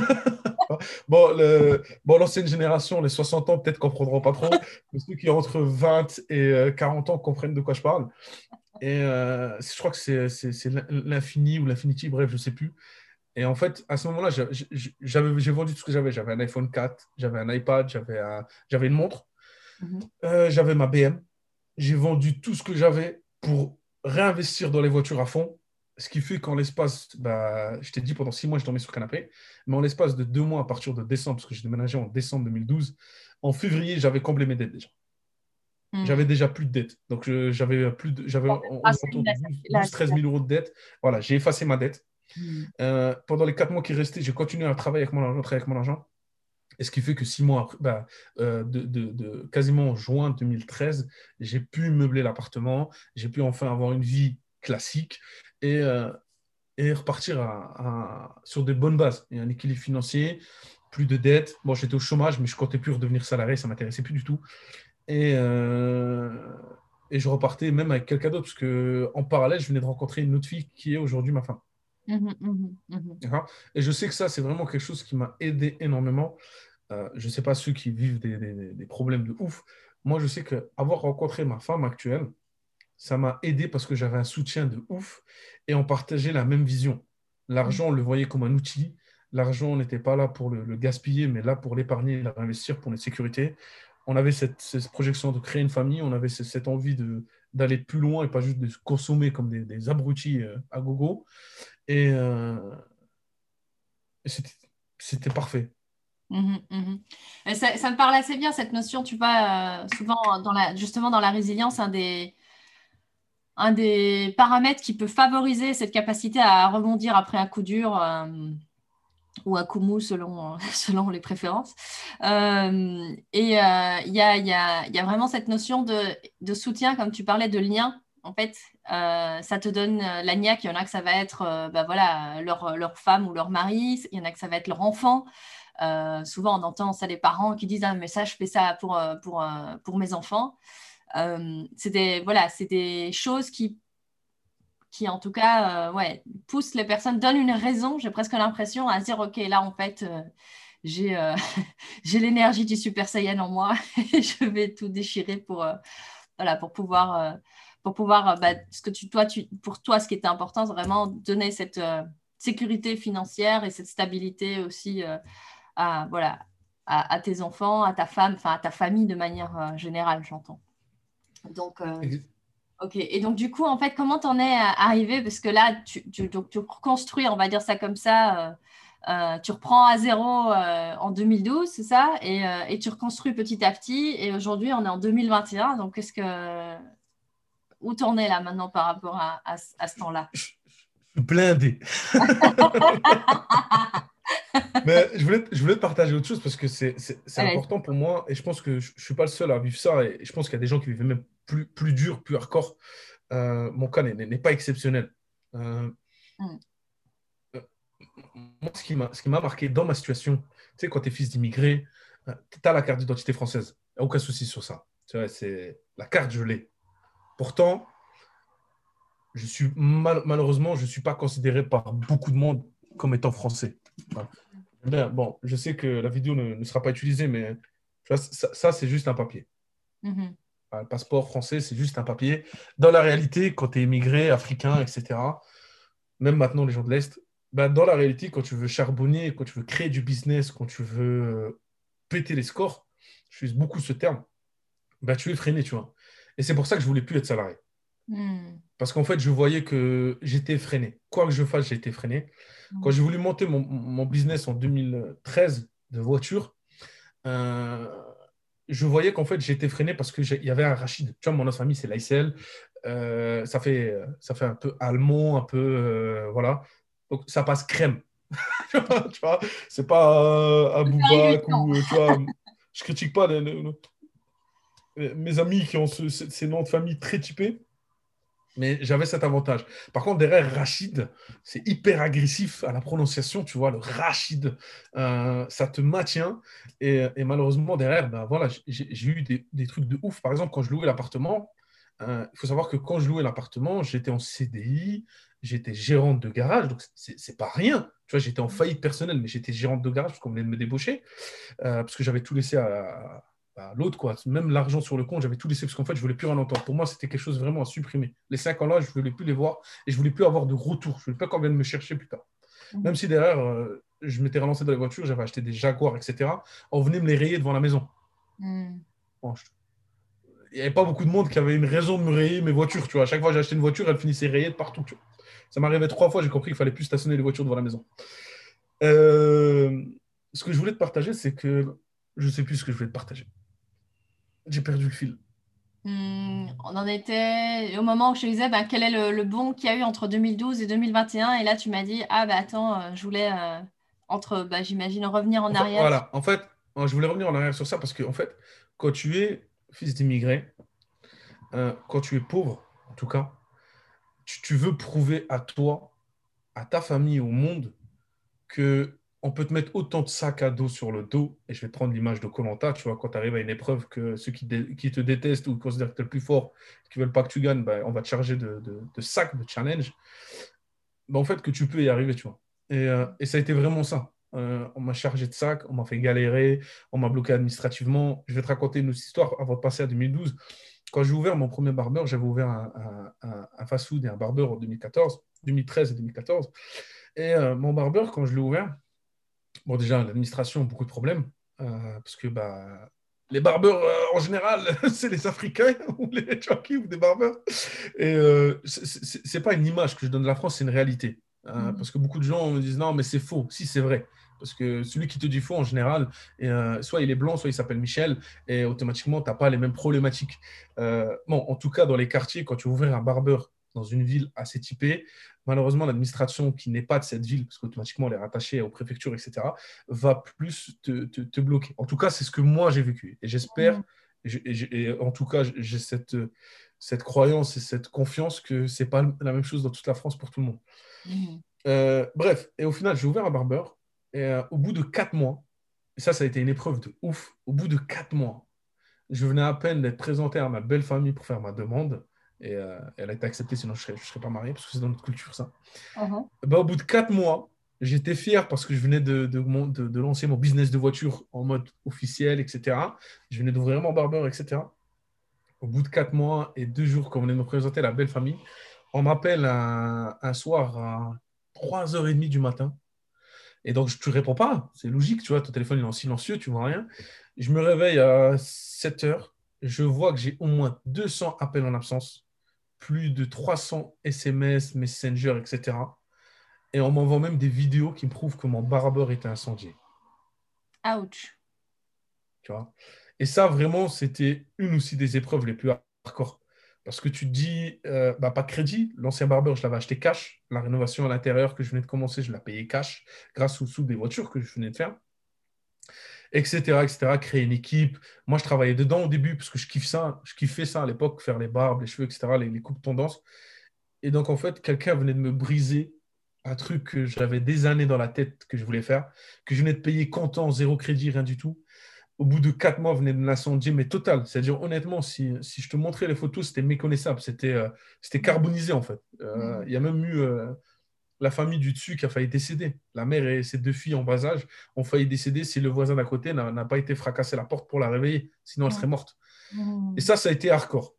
Bon, le, bon, l'ancienne génération, les 60 ans, peut-être comprendront pas trop. Mais ceux qui ont entre 20 et 40 euh, ans comprennent de quoi je parle. Et euh, je crois que c'est l'infini ou l'infinity, bref, je sais plus. Et en fait, à ce moment-là, j'ai vendu tout ce que j'avais. J'avais un iPhone 4, j'avais un iPad, j'avais une montre, mhm. euh, j'avais ma BM. J'ai vendu tout ce que j'avais pour réinvestir dans les voitures à fond ce qui fait qu'en l'espace, bah, je t'ai dit pendant six mois, je dormais sur le canapé, mais en l'espace de deux mois à partir de décembre, parce que j'ai déménagé en décembre 2012, en février, j'avais comblé mes dettes déjà. Hmm. J'avais déjà plus de dettes. Donc, j'avais plus de, j'avais 13 000 euros de dettes. Voilà, j'ai effacé ma dette. Hmm. Euh, pendant les quatre mois qui restaient, j'ai continué à travailler avec mon argent, travailler avec mon argent. Et ce qui fait que six mois après, bah, euh, de, de, de, quasiment juin 2013, j'ai pu meubler l'appartement, j'ai pu enfin avoir une vie classique et, euh, et repartir à, sur des bonnes bases et un équilibre financier, plus de dettes. Bon, j'étais au chômage, mais je comptais plus redevenir salarié, ça m'intéressait plus du tout. Et, euh, et je repartais même avec quelqu'un d'autre, parce que en parallèle, je venais de rencontrer une autre fille qui est aujourd'hui ma femme. Mmh mmh mmh et je sais que ça, c'est vraiment quelque chose qui m'a aidé énormément. Euh, je ne sais pas ceux qui vivent des, des, des, problèmes de ouf. Moi, je sais qu'avoir rencontré ma femme actuelle, ça m'a aidé parce que j'avais un soutien de ouf et on partageait la même vision. L'argent, on le voyait comme un outil. L'argent, n'était pas là pour le, gaspiller, mais là pour l'épargner, l'investir pour notre sécurité. On avait cette, projection de créer une famille, on avait cette, envie d'aller plus loin et pas juste de consommer comme des, abrutis euh, à gogo. Et, euh, c'était parfait. Mmh mmh ça, me parle assez bien, cette notion, tu vois, euh, souvent, dans la, justement dans la résilience, un des, un des paramètres qui peut favoriser cette capacité à rebondir après un coup dur euh, ou un coup mou selon, selon les préférences. Euh, et euh, il y, a, vraiment cette notion de, soutien, comme tu parlais, de lien. En fait, ça te donne la niaque. Il y en a que ça va être bah voilà, leur, leur, femme ou leur mari. Il y en a que ça va être leur enfant. souvent, on entend ça des parents qui disent ah, mais ça, je fais ça pour, pour, pour mes enfants. Euh, c'est des, voilà, des choses qui, qui, en tout cas, euh, ouais, poussent les personnes, donnent une raison, j'ai presque l'impression, à dire, OK, là, en fait, euh, j'ai, j'ai l'énergie du Super Saiyan en moi et je vais tout déchirer pour, voilà, pour pouvoir, pour pouvoir bah, ce que tu, toi, tu, pour toi, ce qui était important, c'est vraiment donner cette sécurité financière et cette stabilité aussi à, voilà, à, tes enfants, à ta femme, enfin à ta famille de manière générale, j'entends. Donc, euh, Ok, et donc du coup, en fait, comment t'en es arrivé? Parce que là, tu, tu, tu, reconstruis, on va dire ça comme ça, euh, euh, tu reprends à zéro euh, en 2012, c'est ça? Et, et, tu reconstruis petit à petit. Et aujourd'hui, on est en 2021. Donc, qu'est-ce que. Où t'en es là maintenant par rapport à, à, ce temps-là? Je suis blindé. Mais je voulais, je voulais te partager autre chose parce que c'est important pour moi et je pense que je ne suis pas le seul à vivre ça et je pense qu'il y a des gens qui vivent même plus, plus dur, plus hardcore. Euh, mon cas n'est pas exceptionnel. Euh, mm. euh, moi, ce qui m'a marqué dans ma situation, tu sais, quand tu es fils d'immigré, tu as la carte d'identité française. Il n'y a aucun souci sur ça. Tu vois, c'est la carte, je l'ai. Pourtant, je suis malheureusement, je ne suis pas considéré par beaucoup de monde comme étant français. Bon, je sais que la vidéo ne, sera pas utilisée, mais ça, c'est juste un papier. Mm-hmm. Le passeport français, c'est juste un papier. Dans la réalité, quand tu es immigré, africain, etc., même maintenant les gens de l'Est, bah, dans la réalité, quand tu veux charbonner, quand tu veux créer du business, quand tu veux euh, péter les scores, je use beaucoup ce terme, bah, tu es freiné, tu vois. Et c'est pour ça que je voulais plus être salarié. Hmm. Parce qu'en fait, je voyais que j'étais freiné. Quoi que je fasse, j'ai été freiné. Quand j'ai voulu monter mon, business en 2013 de voiture, euh, je voyais qu'en fait, j'étais freiné parce qu'il y avait un Rachid. Tu vois, mon autre famille, c'est l'ICL. Euh, ça, fait, ça fait un peu allemand, un peu. Euh, voilà. Donc, ça passe crème. tu vois, c'est pas un boubac ou. Tu vois, je critique pas mes amis qui ont ces noms de famille très typés. Mais j'avais cet avantage. Par contre, derrière Rachid, c'est hyper agressif à la prononciation, tu vois, le Rachid, euh, ça te maintient. Et, malheureusement, derrière, ben, voilà, j'ai eu des, trucs de ouf. Par exemple, quand je louais l'appartement, euh, il faut savoir que quand je louais l'appartement, j'étais en CDI, j'étais gérante de garage, donc c'est pas rien. Tu vois, j'étais en faillite personnelle, mais j'étais gérante de garage parce qu'on venait de me débaucher, euh, parce que j'avais tout laissé à, bah, l'autre, quoi. Même l'argent sur le compte, j'avais tout laissé parce qu'en fait, je voulais plus rien entendre. Pour moi, c'était quelque chose vraiment à supprimer. Les cinq ans là, je voulais plus les voir et je voulais plus avoir de retour. Je voulais pas qu'on vienne me chercher plus tard. Mhm. Même si derrière, euh, je m'étais relancé dans les voitures, j'avais acheté des Jaguars, etc. On venait me les rayer devant la maison. Mhm. il n'y avait pas beaucoup de monde qui avait une raison de me rayer mes voitures. Tu vois. À chaque fois que acheté une voiture, elle finissait rayée de partout. Ça m'arrivait trois fois, j'ai compris qu'il fallait plus stationner les voitures devant la maison. Euh, ce que je voulais te partager, c'est que je ne sais plus ce que je voulais te partager. J'ai perdu le fil. Hmm, on en était au moment où je te disais ben, quel est le, bon qu'il y a eu entre 2012 et 2021. Et là, tu m'as dit Ah, bah attends, euh, je voulais, euh, entre, bah, j'imagine, revenir en, arrière. Voilà, en fait, je voulais revenir en arrière sur ça parce que, en fait, quand tu es fils d'immigré, euh, quand tu es pauvre, en tout cas, tu veux prouver à toi, à ta famille, au monde, que on peut te mettre autant de sacs à dos sur le dos, et je vais prendre l'image de Colanta, tu vois, quand tu arrives à une épreuve que ceux qui, te détestent ou considèrent que tu es le plus fort, qui ne veulent pas que tu gagnes, ben, on va te charger de, sacs, de challenge. Ben, en fait, que tu peux y arriver, tu vois. Et, euh, ça a été vraiment ça. Euh, on m'a chargé de sacs, on m'a fait galérer, on m'a bloqué administrativement. Je vais te raconter une autre histoire avant de passer à 2012. Quand j'ai ouvert mon premier barbeur, j'avais ouvert un, fast-food et un barbeur en 2014, 2013 et 2014. Et euh, mon barbeur, quand je l'ai ouvert, Bon, déjà, l'administration a beaucoup de problèmes, euh, parce que bah, les barbeurs, euh, en général, c'est les Africains ou les Turcs ou des barbeurs. Et euh, ce n'est pas une image que je donne de la France, c'est une réalité. Hein, mm. Parce que beaucoup de gens me disent non, mais c'est faux. Si, c'est vrai. Parce que celui qui te dit faux, en général, soit il est blanc, soit il s'appelle Michel, et automatiquement, tu n'as pas les mêmes problématiques. bon, en tout cas, dans les quartiers, quand tu ouvres un barbeur dans une ville assez typée, malheureusement, l'administration qui n'est pas de cette ville, parce qu'automatiquement elle est rattachée aux préfectures, etc., va plus te, bloquer. En tout cas, c'est ce que moi j'ai vécu. Et j'espère, et, en tout cas, j'ai cette, cette croyance et cette confiance que ce n'est pas la même chose dans toute la France pour tout le monde. Mhm. Euh, bref, et au final, j'ai ouvert un barbeur. Et euh, au bout de quatre mois, et ça, ça a été une épreuve de ouf, au bout de quatre mois, je venais à peine d'être présenté à ma belle famille pour faire ma demande. Et euh, elle a été acceptée, sinon je ne serais, pas marié, parce que c'est dans notre culture, ça. Uh-huh. Bah, au bout de quatre mois, j'étais fier parce que je venais de, de, de, lancer mon business de voiture en mode officiel, etc. Je venais d'ouvrir mon barbeur, etc. Au bout de quatre mois et deux jours qu'on venait de me présenter la belle famille, on m'appelle un, un, soir à 3h30 du matin. Et donc, tu ne réponds pas. C'est logique, tu vois, ton téléphone est en silencieux, tu vois rien. Je me réveille à 7h. Je vois que j'ai au moins 200 appels en absence plus de 300 SMS, Messenger, etc. Et on m'envoie même des vidéos qui me prouvent que mon barbeur était incendié. Ouch. Tu vois? Et ça, vraiment, c'était une aussi des épreuves les plus hardcore. Parce que tu te dis, euh, bah, pas de crédit. L'ancien barbeur, je l'avais acheté cash. La rénovation à l'intérieur que je venais de commencer, je l'ai payé cash grâce au sous des voitures que je venais de faire etc., etc., créer une équipe. Moi, je travaillais dedans au début parce que je kiffe ça, je kiffais ça à l'époque, faire les barbes, les cheveux, etc., les, les coupes tendance. Et donc, en fait, quelqu'un venait de me briser un truc que j'avais des années dans la tête que je voulais faire, que je venais de payer comptant, zéro crédit, rien du tout. Au bout de quatre mois, venait de l'incendier, mais total. C'est-à-dire, honnêtement, si, si, je te montrais les photos, c'était méconnaissable. C'était euh, c'était carbonisé, en fait. Euh, il y a même eu euh, la famille du dessus qui a failli décéder. La mère et ses deux filles en bas âge ont failli décéder si le voisin d'à côté n'a pas été fracassé la porte pour la réveiller. Sinon, elle serait morte. Mmh. Et ça, ça a été hardcore.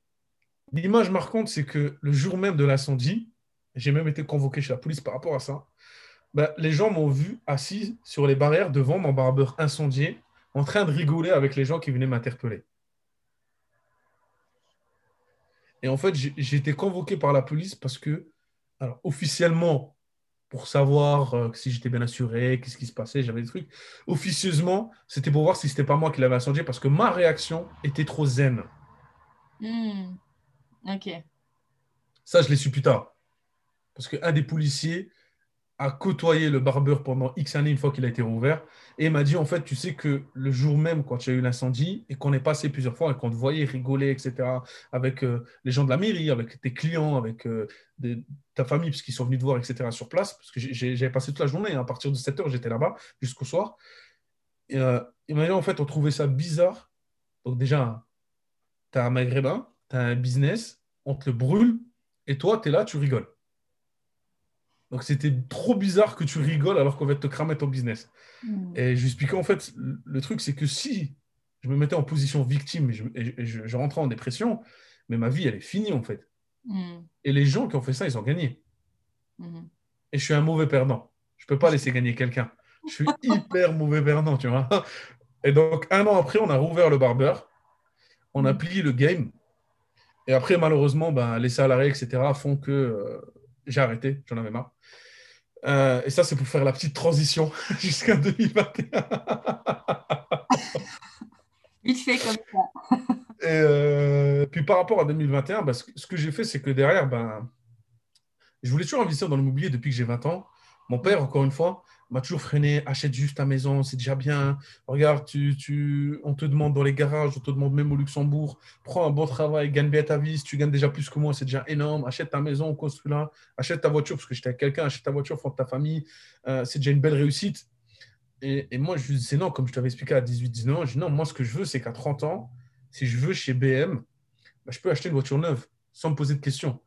L'image marquante, c'est que le jour même de l'incendie, j'ai même été convoqué chez la police par rapport à ça. Ben, les gens m'ont vu assis sur les barrières devant mon barbeur incendié, en train de rigoler avec les gens qui venaient m'interpeller. Et en fait, j'ai été convoqué par la police parce que, alors, officiellement, pour savoir euh, si j'étais bien assuré, qu'est-ce qui se passait, j'avais des trucs. Officieusement, c'était pour voir si c'était pas moi qui l'avais incendié parce que ma réaction était trop zen. Hmm. Ok. Ça, je l'ai su plus tard. Parce qu'un des policiers a côtoyé le barbeur pendant X années une fois qu'il a été rouvert et m'a dit en fait, tu sais que le jour même, quand il y a eu l'incendie et qu'on est passé plusieurs fois et qu'on te voyait rigoler, etc., avec euh, les gens de la mairie, avec tes clients, avec euh, ta famille, puisqu'ils sont venus te voir, etc., sur place, parce que j'avais passé toute la journée, hein, à partir de 7 heures, j'étais là-bas jusqu'au soir. Et, euh, il m'a dit en fait, on trouvait ça bizarre. Donc, déjà, tu as un maghrébin, tu as un business, on te le brûle et toi, tu es là, tu rigoles. Donc c'était trop bizarre que tu rigoles alors qu'on va te cramer ton business. Hmm. Et je lui expliquais en fait, le truc c'est que si je me mettais en position victime et je, rentrais en dépression, mais ma vie elle est finie en fait. Hmm. Et les gens qui ont fait ça, ils ont gagné. Hmm. Et je suis un mauvais perdant. Je ne peux pas laisser gagner quelqu'un. Je suis hyper mauvais perdant, tu vois. Et donc un an après, on a rouvert le barbeur, on a plié le game. Et après, malheureusement, ben, les salariés, etc., font que euh, j'ai arrêté, j'en avais marre. Euh, et ça, c'est pour faire la petite transition jusqu'à 2021. Il fait comme ça. et euh, puis par rapport à 2021, bah, ce, que j'ai fait, c'est que derrière, ben, je voulais toujours investir dans l'immobilier depuis que j'ai 20 ans. Mon père, encore une fois, m'a toujours freiné, achète juste ta maison, c'est déjà bien. Regarde, tu, tu, on te demande dans les garages, on te demande même au Luxembourg, prends un bon travail, gagne bien ta vie, si tu gagnes déjà plus que moi, c'est déjà énorme. Achète ta maison, construis là, achète ta voiture, parce que j'étais avec quelqu'un, achète ta voiture, fonde ta famille, euh, c'est déjà une belle réussite. Et, et moi, je lui disais non, comme je t'avais expliqué à 18-19 ans, je dis non, moi, ce que je veux, c'est qu'à 30 ans, si je veux chez BM, bah, je peux acheter une voiture neuve sans me poser de questions.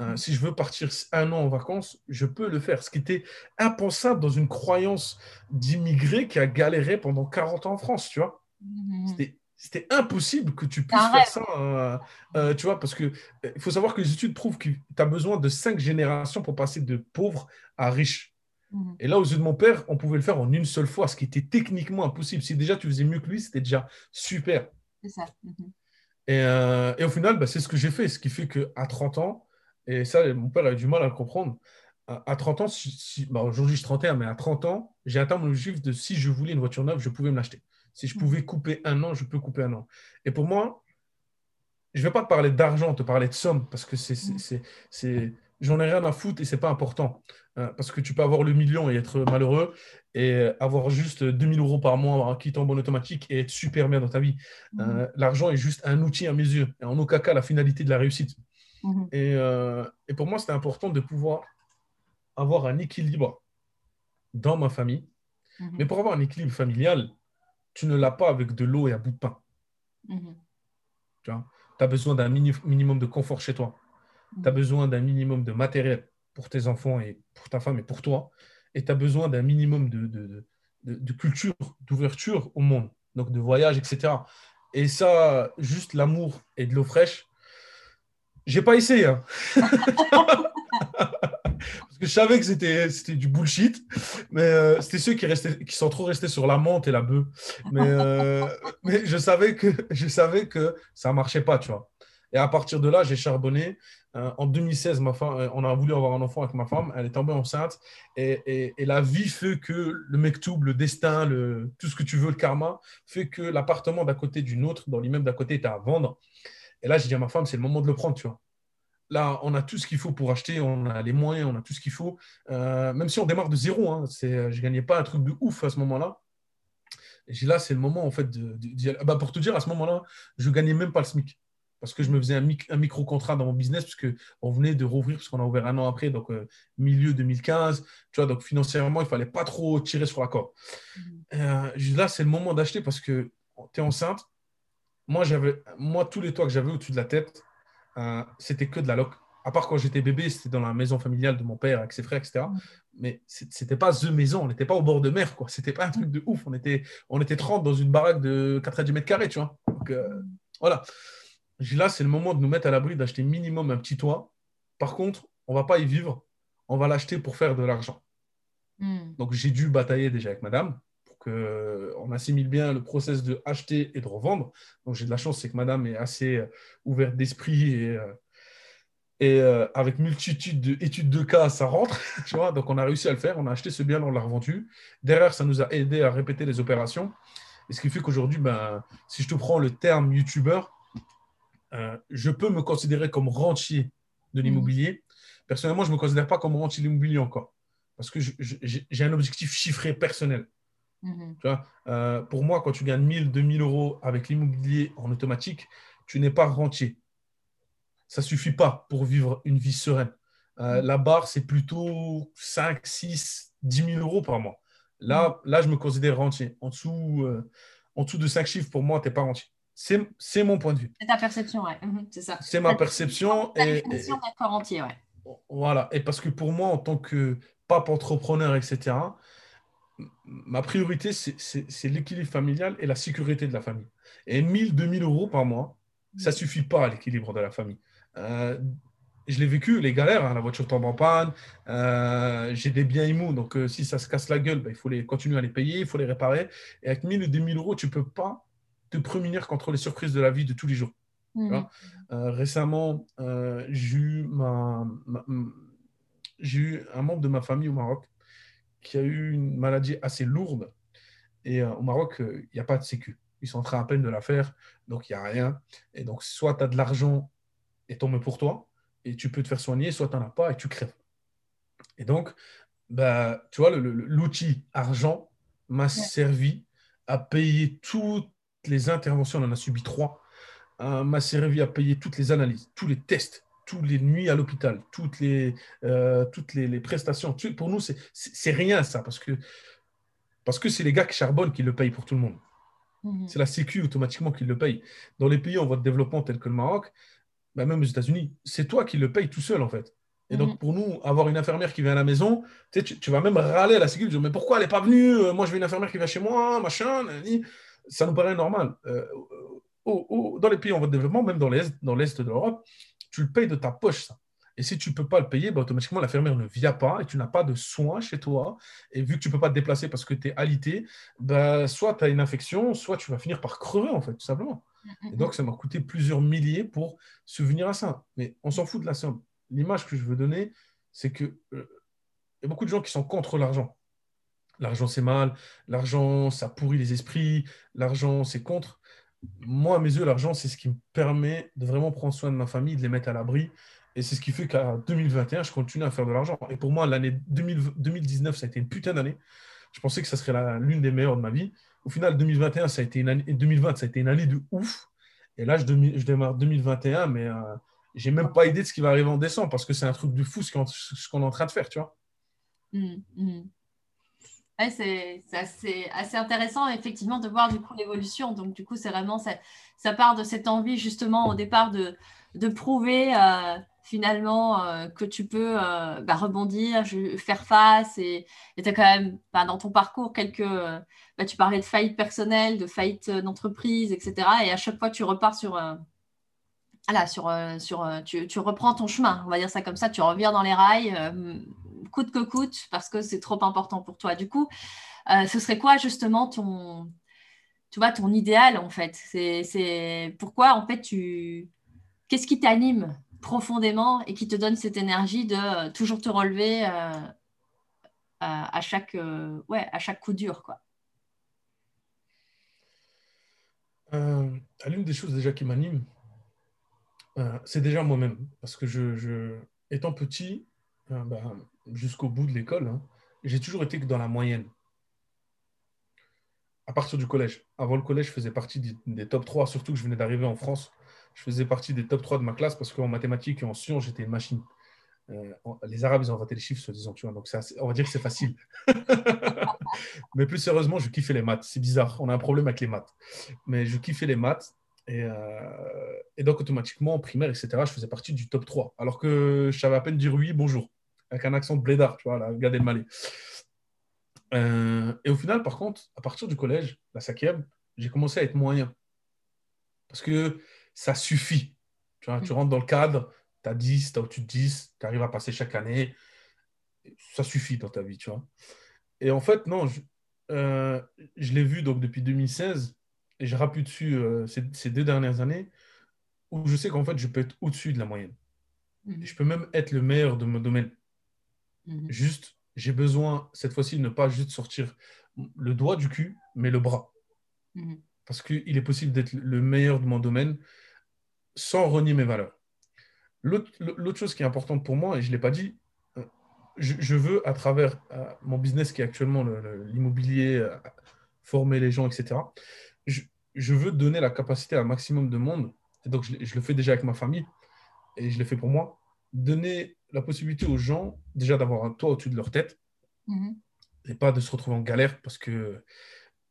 Euh, si je veux partir un an en vacances, je peux le faire. Ce qui était impensable dans une croyance d'immigré qui a galéré pendant 40 ans en France, tu vois. Mhm. C'était impossible que tu puisses faire ça, euh, euh, tu vois, parce que il faut savoir que les études prouvent que tu as besoin de cinq générations pour passer de pauvre à riche. Mhm. Et là, aux yeux de mon père, on pouvait le faire en une seule fois, ce qui était techniquement impossible. Si déjà tu faisais mieux que lui, c'était déjà super. C'est ça. Mhm. et, et, au final, bah, c'est ce que j'ai fait, ce qui fait qu'à 30 ans, et ça, mon père a eu du mal à le comprendre. À, 30 ans, si, bah, aujourd'hui je suis 31, mais à 30 ans, j'ai atteint mon objectif de si je voulais une voiture neuve, je pouvais me l'acheter. Si je pouvais couper un an, je peux couper un an. Et pour moi, je ne vais pas te parler d'argent, te parler de somme, parce que c'est, c'est, j'en ai rien à foutre et c'est pas important. Euh, parce que tu peux avoir le million et être malheureux et avoir juste 2000 euros par mois, avoir un kit en automatique et être super bien dans ta vie. Euh, l'argent est juste un outil à mes yeux et en aucun cas la finalité de la réussite. Mhm. Euh, et, pour moi, c'était important de pouvoir avoir un équilibre dans ma famille. Mhm. Mais pour avoir un équilibre familial, tu ne l'as pas avec de l'eau et un bout de pain. Mhm. Tu as besoin d'un minimum de confort chez toi. Tu as besoin d'un minimum de matériel pour tes enfants et pour ta femme et pour toi. Et tu as besoin d'un minimum de, de, de culture, d'ouverture au monde, donc de voyage, etc. Et ça, juste l'amour et de l'eau fraîche, j'ai pas essayé. Hein. Parce que je savais que c'était, du bullshit. Mais euh, c'était ceux qui, restaient, qui sont trop restés sur la menthe et la bœuf. Mais, euh, mais je, savais que, je savais que ça marchait pas, tu vois. Et à partir de là, j'ai charbonné. Euh, en 2016, ma femme, on a voulu avoir un enfant avec ma femme. Elle est tombée enceinte. Et, la vie fait que le mektoub, le destin, le, tout ce que tu veux, le karma, fait que l'appartement d'à côté d'une autre, dans l'immeuble d'à côté, était à vendre. Et là, j'ai dit à ma femme, c'est le moment de le prendre, tu vois. Là, on a tout ce qu'il faut pour acheter, on a les moyens, on a tout ce qu'il faut. Euh, même si on démarre de zéro, hein, je ne gagnais pas un truc de ouf à ce moment-là. Et là, c'est le moment, en fait, de, bah, pour te dire, à ce moment-là, je ne gagnais même pas le SMIC parce que je me faisais un, un micro-contrat dans mon business, parce qu'on venait de rouvrir, parce qu'on a ouvert un an après, donc euh, milieu 2015. Tu vois, donc financièrement, il ne fallait pas trop tirer sur la corde. Euh, là, c'est le moment d'acheter parce que tu es enceinte. Moi, moi, tous les toits que j'avais au-dessus de la tête, euh, c'était que de la loc. À part quand j'étais bébé, c'était dans la maison familiale de mon père avec ses frères, etc. Mais c'était pas The Maison, on n'était pas au bord de mer, quoi. C'était pas un truc de ouf. On était, on était 30 dans une baraque de 90 mètres carrés, tu vois. Donc, mhm. voilà là, c'est le moment de nous mettre à l'abri, d'acheter minimum un petit toit. Par contre, on ne va pas y vivre, on va l'acheter pour faire de l'argent. Hmm. Donc, j'ai dû batailler déjà avec madame pour qu'on assimile bien le process de acheter et de revendre. Donc, j'ai de la chance, c'est que madame est assez euh, ouverte d'esprit et, euh, et euh, avec multitude d'études de cas, ça rentre. Tu vois Donc, on a réussi à le faire. On a acheté ce bien, on l'a revendu. Derrière, ça nous a aidé à répéter les opérations. Et ce qui fait qu'aujourd'hui, ben, si je te prends le terme youtubeur, euh, je peux me considérer comme rentier de mhm. l'immobilier. Personnellement, je ne me considère pas comme rentier de l'immobilier encore, parce que j'ai un objectif chiffré personnel. Mhm. Euh, pour moi, quand tu gagnes 1000, 2000 euros avec l'immobilier en automatique, tu n'es pas rentier. Ça ne suffit pas pour vivre une vie sereine. Euh, mhm. La barre, c'est plutôt 5, 6, 10 000 euros par mois. Là, là je me considère rentier. En dessous, en dessous de 5 chiffres, pour moi, tu n'es pas rentier. C'est mon point de vue. C'est ta perception, ouais. Mhm, c'est ça. C'est ma perception. Ta et, définition d'accord entier, ouais. Voilà. Et parce que pour moi, en tant que pape entrepreneur, etc., ma priorité, c'est l'équilibre familial et la sécurité de la famille. Et 1000, 2000 euros par mois, ça ne mhm. suffit pas à l'équilibre de la famille. Euh, je l'ai vécu, les galères, hein, la voiture tombe en panne, euh, j'ai des biens immo, donc euh, si ça se casse la gueule, bah, il faut les, continuer à les payer, il faut les réparer. Et avec 1000 ou 2000 euros, tu ne peux pas te prémunir contre les surprises de la vie de tous les jours. Mmh. Euh, récemment, j'ai eu, eu un membre de ma famille au Maroc qui a eu une maladie assez lourde. Et euh, au Maroc, il n'y a pas de sécu. Ils sont en train à peine de la faire, donc il n'y a rien. Et donc, soit tu as de l'argent et tombé pour toi, et tu peux te faire soigner, soit tu n'en as pas et tu crèves. Et donc, bah, tu vois, l'outil argent m'a servi à payer tout les interventions, on en a subi trois. Euh, m'a servi à payer toutes les analyses, tous les tests, toutes les nuits à l'hôpital, toutes les, euh, toutes les, prestations. Pour nous, c'est rien ça, parce que parce que c'est les gars qui charbonnent qui le payent pour tout le monde. Mhm. C'est la Sécu automatiquement qui le paye. Dans les pays en voie de développement tels que le Maroc, bah, même aux États-Unis, c'est toi qui le payes tout seul en fait. Et donc, mhm. pour nous, avoir une infirmière qui vient à la maison, tu, tu vas même râler à la sécurité, mais pourquoi elle n'est pas venue Moi, je veux une infirmière qui vient chez moi, machin ça nous paraît normal. Euh, dans les pays en voie de développement, même dans l'Est, dans l'Est de l'Europe, tu le payes de ta poche, ça. Et si tu ne peux pas le payer, bah, automatiquement, l'infirmière ne vient pas et tu n'as pas de soins chez toi. Et vu que tu ne peux pas te déplacer parce que tu es alité, bah, soit tu as une infection, soit tu vas finir par crever, en fait, tout simplement. Et donc, ça m'a coûté plusieurs milliers pour subvenir à ça. Mais on s'en fout de la somme. L'image que je veux donner, c'est que euh, y a beaucoup de gens qui sont contre l'argent l'argent c'est mal, l'argent ça pourrit les esprits, l'argent c'est contre. Moi, à mes yeux, l'argent c'est ce qui me permet de vraiment prendre soin de ma famille, de les mettre à l'abri. Et c'est ce qui fait qu'à 2021, je continue à faire de l'argent. Et pour moi, l'année 2019, ça a été une putain d'année. Je pensais que ça serait l'une des meilleures de ma vie. Au final, 2021, ça a été une année, 2020, ça a été une année de ouf. Et là, je, je démarre 2021, mais euh, j'ai même pas idée de ce qui va arriver en décembre parce que c'est un truc de fou ce qu'on est en train de faire, tu vois. Mmh, mmh c'est assez, intéressant effectivement de voir du coup l'évolution. Donc du coup, c'est vraiment ça, ça, part de cette envie justement au départ de, de prouver euh, finalement euh, que tu peux euh, bah, rebondir, faire face et tu as quand même bah, dans ton parcours quelques... Bah, tu parlais de faillite personnelle, de faillite d'entreprise, etc. Et à chaque fois, tu repars sur... Voilà, sur, sur tu, tu, reprends ton chemin, on va dire ça comme ça, tu reviens dans les rails, coûte que coûte, parce que c'est trop important pour toi. Du coup, euh, ce serait quoi justement ton, tu vois, ton idéal en fait? C'est pourquoi en fait tu qu'est-ce qui t'anime profondément et qui te donne cette énergie de toujours te relever à, chaque, ouais, à chaque coup dur quoi? L'une des choses déjà qui m'anime, c'est déjà moi-même. Parce que je, étant petit, ben, jusqu'au bout de l'école, hein, j'ai toujours été dans la moyenne à partir du collège. Avant le collège, je faisais partie des, top 3, surtout que je venais d'arriver en France. Je faisais partie des top 3 de ma classe parce qu'en mathématiques et en sciences, j'étais une machine. Euh, les Arabes, ils ont inventé les chiffres, soi-disant, tu vois. Donc, on va dire que c'est facile. Mais plus sérieusement, je kiffais les maths. C'est bizarre. On a un problème avec les maths. Mais je kiffais les maths. Et, euh, et, donc, automatiquement, en primaire, etc., je faisais partie du top 3. Alors que je savais à peine dire oui, bonjour. Avec un accent de blédard, tu vois, là, Gad Elmaleh. Euh, et au final, par contre, à partir du collège, la cinquième, j'ai commencé à être moyen. Parce que ça suffit. Tu, vois, tu rentres dans le cadre, tu as 10, tu as au-dessus de 10, tu arrives à passer chaque année. Ça suffit dans ta vie, tu vois. Et en fait, non, je, euh, je l'ai vu donc depuis 2016 et j'ai rappelé dessus euh, ces, deux dernières années où je sais qu'en fait, je peux être au-dessus de la moyenne. Mhm. Je peux même être le meilleur de mon domaine. Mhm. Juste j'ai besoin, cette fois-ci, de ne pas juste sortir le doigt du cul, mais le bras. Mhm. Parce qu'il est possible d'être le meilleur de mon domaine sans renier mes valeurs. L'autre chose qui est importante pour moi, et je ne l'ai pas dit, euh, je, veux, à travers euh, mon business qui est actuellement l'immobilier, euh, former les gens, etc., je, veux donner la capacité à un maximum de monde, et donc je, je le fais déjà avec ma famille, et je le fais pour moi, donner la possibilité aux gens déjà d'avoir un toit au-dessus de leur tête mhm. et pas de se retrouver en galère parce que,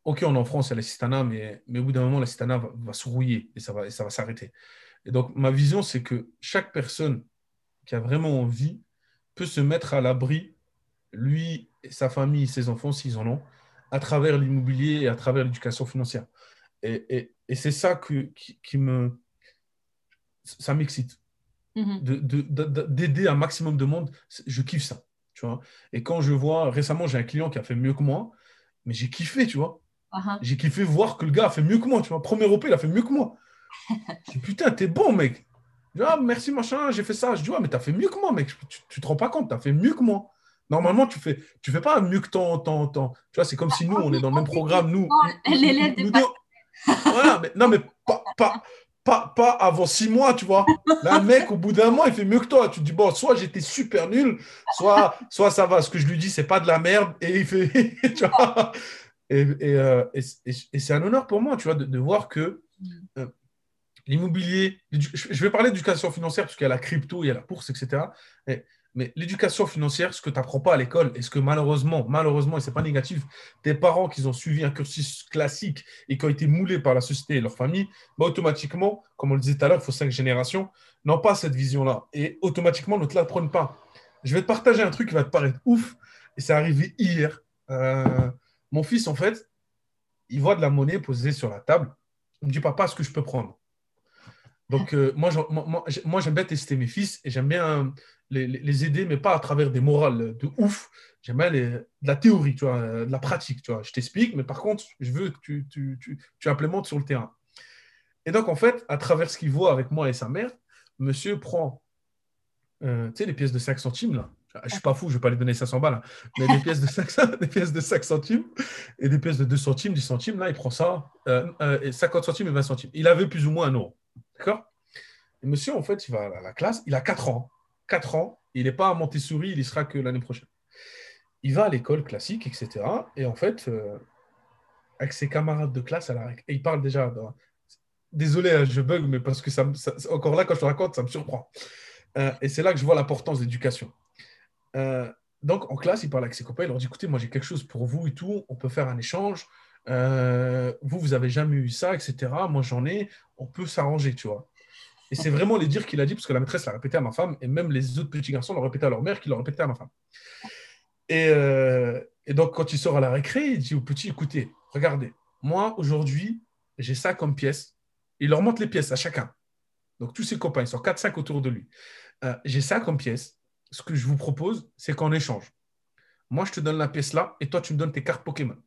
ok, on est en France, il y a la cistana, mais, mais au bout d'un moment, la cistana va, se rouiller et ça va, ça va s'arrêter. Et donc, ma vision, c'est que chaque personne qui a vraiment envie peut se mettre à l'abri, lui, sa famille, ses enfants, s'ils en ont, à travers l'immobilier et à travers l'éducation financière. Et, et, et c'est ça que, qui, qui me... Ça m'excite. Mhm. d'aider un maximum de monde, je kiffe ça. Tu vois et quand je vois, récemment, j'ai un client qui a fait mieux que moi, mais j'ai kiffé, tu vois. Uh-huh. J'ai kiffé voir que le gars a fait mieux que moi, tu vois. Premier OP, il a fait mieux que moi. je dis, putain, t'es bon, mec. Je dis, ah, merci, machin, j'ai fait ça. Je dis, ouais, mais t'as fait mieux que moi, mec. Tu, tu te rends pas compte, t'as fait mieux que moi. Normalement, tu fais, tu fais pas mieux que ton, ton, ton. Tu vois, c'est comme si nous, on est dans le même programme. Nous, nous, non, mais pas, pas, pas, pas avant six mois, tu vois. Là, un mec, au bout d'un mois, il fait mieux que toi. Tu te dis, bon, soit j'étais super nul, soit, soit ça va. Ce que je lui dis, c'est pas de la merde. Et il fait, vois. Et, et, euh, et, c'est un honneur pour moi, tu vois, de, voir que euh, l'immobilier, je vais parler d'éducation financière parce qu'il y a la crypto, il y a la bourse, etc. Mais l'éducation financière, ce que tu n'apprends pas à l'école, et ce que malheureusement, malheureusement, et ce n'est pas négatif, tes parents qui ont suivi un cursus classique et qui ont été moulés par la société et leur famille, bah, automatiquement, comme on le disait tout à l'heure, il faut cinq générations, n'ont pas cette vision-là. Et automatiquement, ne te l'apprennent pas. Je vais te partager un truc qui va te paraître ouf, et c'est arrivé hier. Euh, mon fils, en fait, il voit de la monnaie posée sur la table. Il me dit, papa, est-ce que je peux prendre? Donc, euh, moi, j'aime bien tester mes fils et j'aime bien les, aider, mais pas à travers des morales de ouf. J'aime bien de la théorie, tu vois, de la pratique. Tu vois. Je t'explique, mais par contre, je veux que tu, tu, tu, implémentes sur le terrain. Et donc, en fait, à travers ce qu'il voit avec moi et sa mère, monsieur prend, euh, tu les pièces de 5 centimes, là. Je ne suis pas fou, je ne vais pas lui donner 500 balles, hein. mais des pièces, de 5, des pièces de 5 centimes et des pièces de 2 centimes, 10 centimes, là, il prend ça, euh, 50 euh, centimes et 20 centimes. Il avait plus ou moins un euro. D'accord monsieur, en fait, il va à la classe, il a 4 ans. 4 ans, il n'est pas à Montessori, il y sera que l'année prochaine. Il va à l'école classique, etc. Et en fait, euh, avec ses camarades de classe, et il parle déjà. Désolé, hein, je bug, mais parce que ça, encore là, quand je te raconte, ça me surprend. Euh, et c'est là que je vois l'importance de l'éducation. Euh, donc, en classe, il parle avec ses copains, il leur dit écoutez, moi j'ai quelque chose pour vous et tout, on peut faire un échange. Vous, vous avez jamais eu ça, etc. Moi j'en ai, on peut s'arranger, tu vois. Et c'est vraiment les dires qu'il a dit, parce que la maîtresse l'a répété à ma femme, et même les autres petits garçons l'ont répété à leur mère, qui l'ont répété à ma femme. Et, euh, donc, quand il sort à la récré, il dit au petit, écoutez, regardez, moi, aujourd'hui, j'ai ça comme pièce. Il leur montre les pièces à chacun. Donc, tous ses copains, ils sont 4-5 autour de lui. Euh, j'ai ça comme pièce. Ce que je vous propose, c'est qu'on échange. Moi, je te donne la pièce là, et toi, tu me donnes tes cartes Pokémon.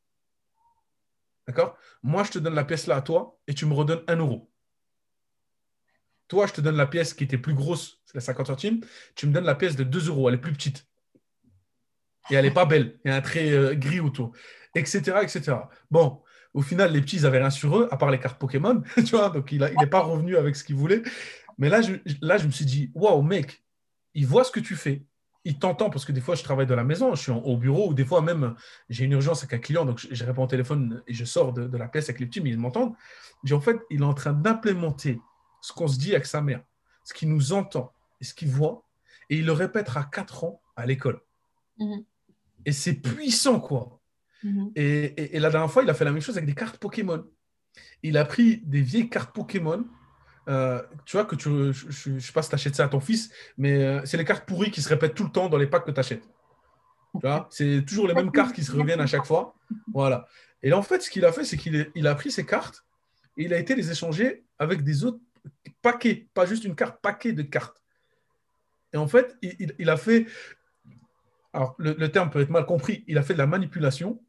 D'accord? Moi, je te donne la pièce là à toi, et tu me redonnes un euro toi, je te donne la pièce qui était plus grosse, c'est la 50 centimes, tu me donnes la pièce de 2 euros, elle est plus petite. Et elle n'est pas belle, il y a un trait euh, gris autour, etc., etc. Bon, au final, les petits, ils n'avaient rien sur eux, à part les cartes Pokémon, tu vois, donc il n'est pas revenu avec ce qu'il voulait. Mais là je, là, je me suis dit, waouh, mec, il voit ce que tu fais, il t'entend parce que des fois, je travaille de la maison, je suis au bureau, ou des fois même, j'ai une urgence avec un client, donc je, réponds au téléphone et je sors de, la pièce avec les petits, mais ils m'entendent. En fait, il est en train d'implémenter ce qu'on se dit avec sa mère, ce qu'il nous entend et ce qu'il voit, et il le répétera quatre ans à l'école. Mhm. Et c'est puissant, quoi. Mhm. Et, et, la dernière fois, il a fait la même chose avec des cartes Pokémon. Il a pris des vieilles cartes Pokémon euh, tu vois, que tu, je ne sais pas si tu achètes ça à ton fils, mais euh, c'est les cartes pourries qui se répètent tout le temps dans les packs que tu achètes. C'est toujours les mêmes cartes qui se reviennent à chaque fois. Voilà. Et là, en fait, ce qu'il a fait, c'est qu'il il a pris ces cartes et il a été les échanger avec des autres paquets, pas juste une carte, paquet de cartes. Et en fait, il, il a fait. Alors, le, le, terme peut être mal compris. Il a fait de la manipulation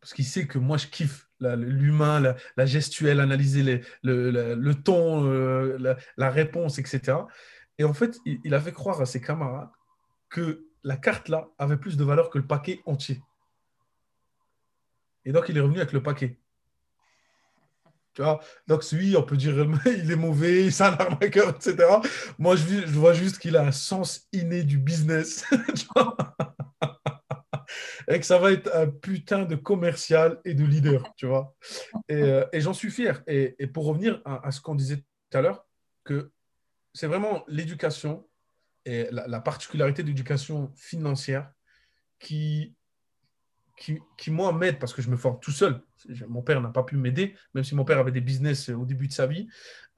parce qu'il sait que moi, je kiffe l'humain, la, gestuelle, analyser le, ton, euh, la, réponse, etc. Et en fait, il, a fait croire à ses camarades que la carte là avait plus de valeur que le paquet entier. Et donc, il est revenu avec le paquet. Tu vois donc, celui, on peut dire, il est mauvais, c'est un arnaqueur, etc. Moi, je, je vois juste qu'il a un sens inné du business. et que ça va être un putain de commercial et de leader, tu vois. Et, euh, j'en suis fier. Et, pour revenir à, ce qu'on disait tout à l'heure, que c'est vraiment l'éducation et la, particularité de l'éducation financière qui, qui, qui moi, m'aide parce que je me forme tout seul. Mon père n'a pas pu m'aider, même si mon père avait des business au début de sa vie,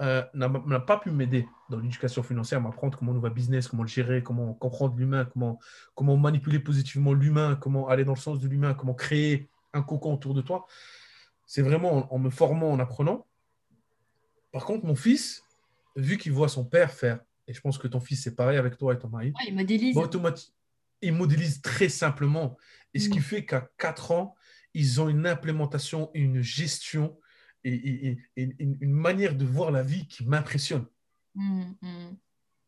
euh, n'a pas pu m'aider dans l'éducation financière, m'apprendre comment on va business, comment le gérer, comment comprendre l'humain, comment, comment manipuler positivement l'humain, comment aller dans le sens de l'humain, comment créer un cocon autour de toi. C'est vraiment en, me formant, en apprenant. Par contre, mon fils, vu qu'il voit son père faire, et je pense que ton fils c'est pareil avec toi et ton mari, il modélise. il modélise très simplement. Et ce qui mm. fait qu'à 4 ans, ils ont une implémentation une gestion et, une manière de voir la vie qui m'impressionne. Mm, mm.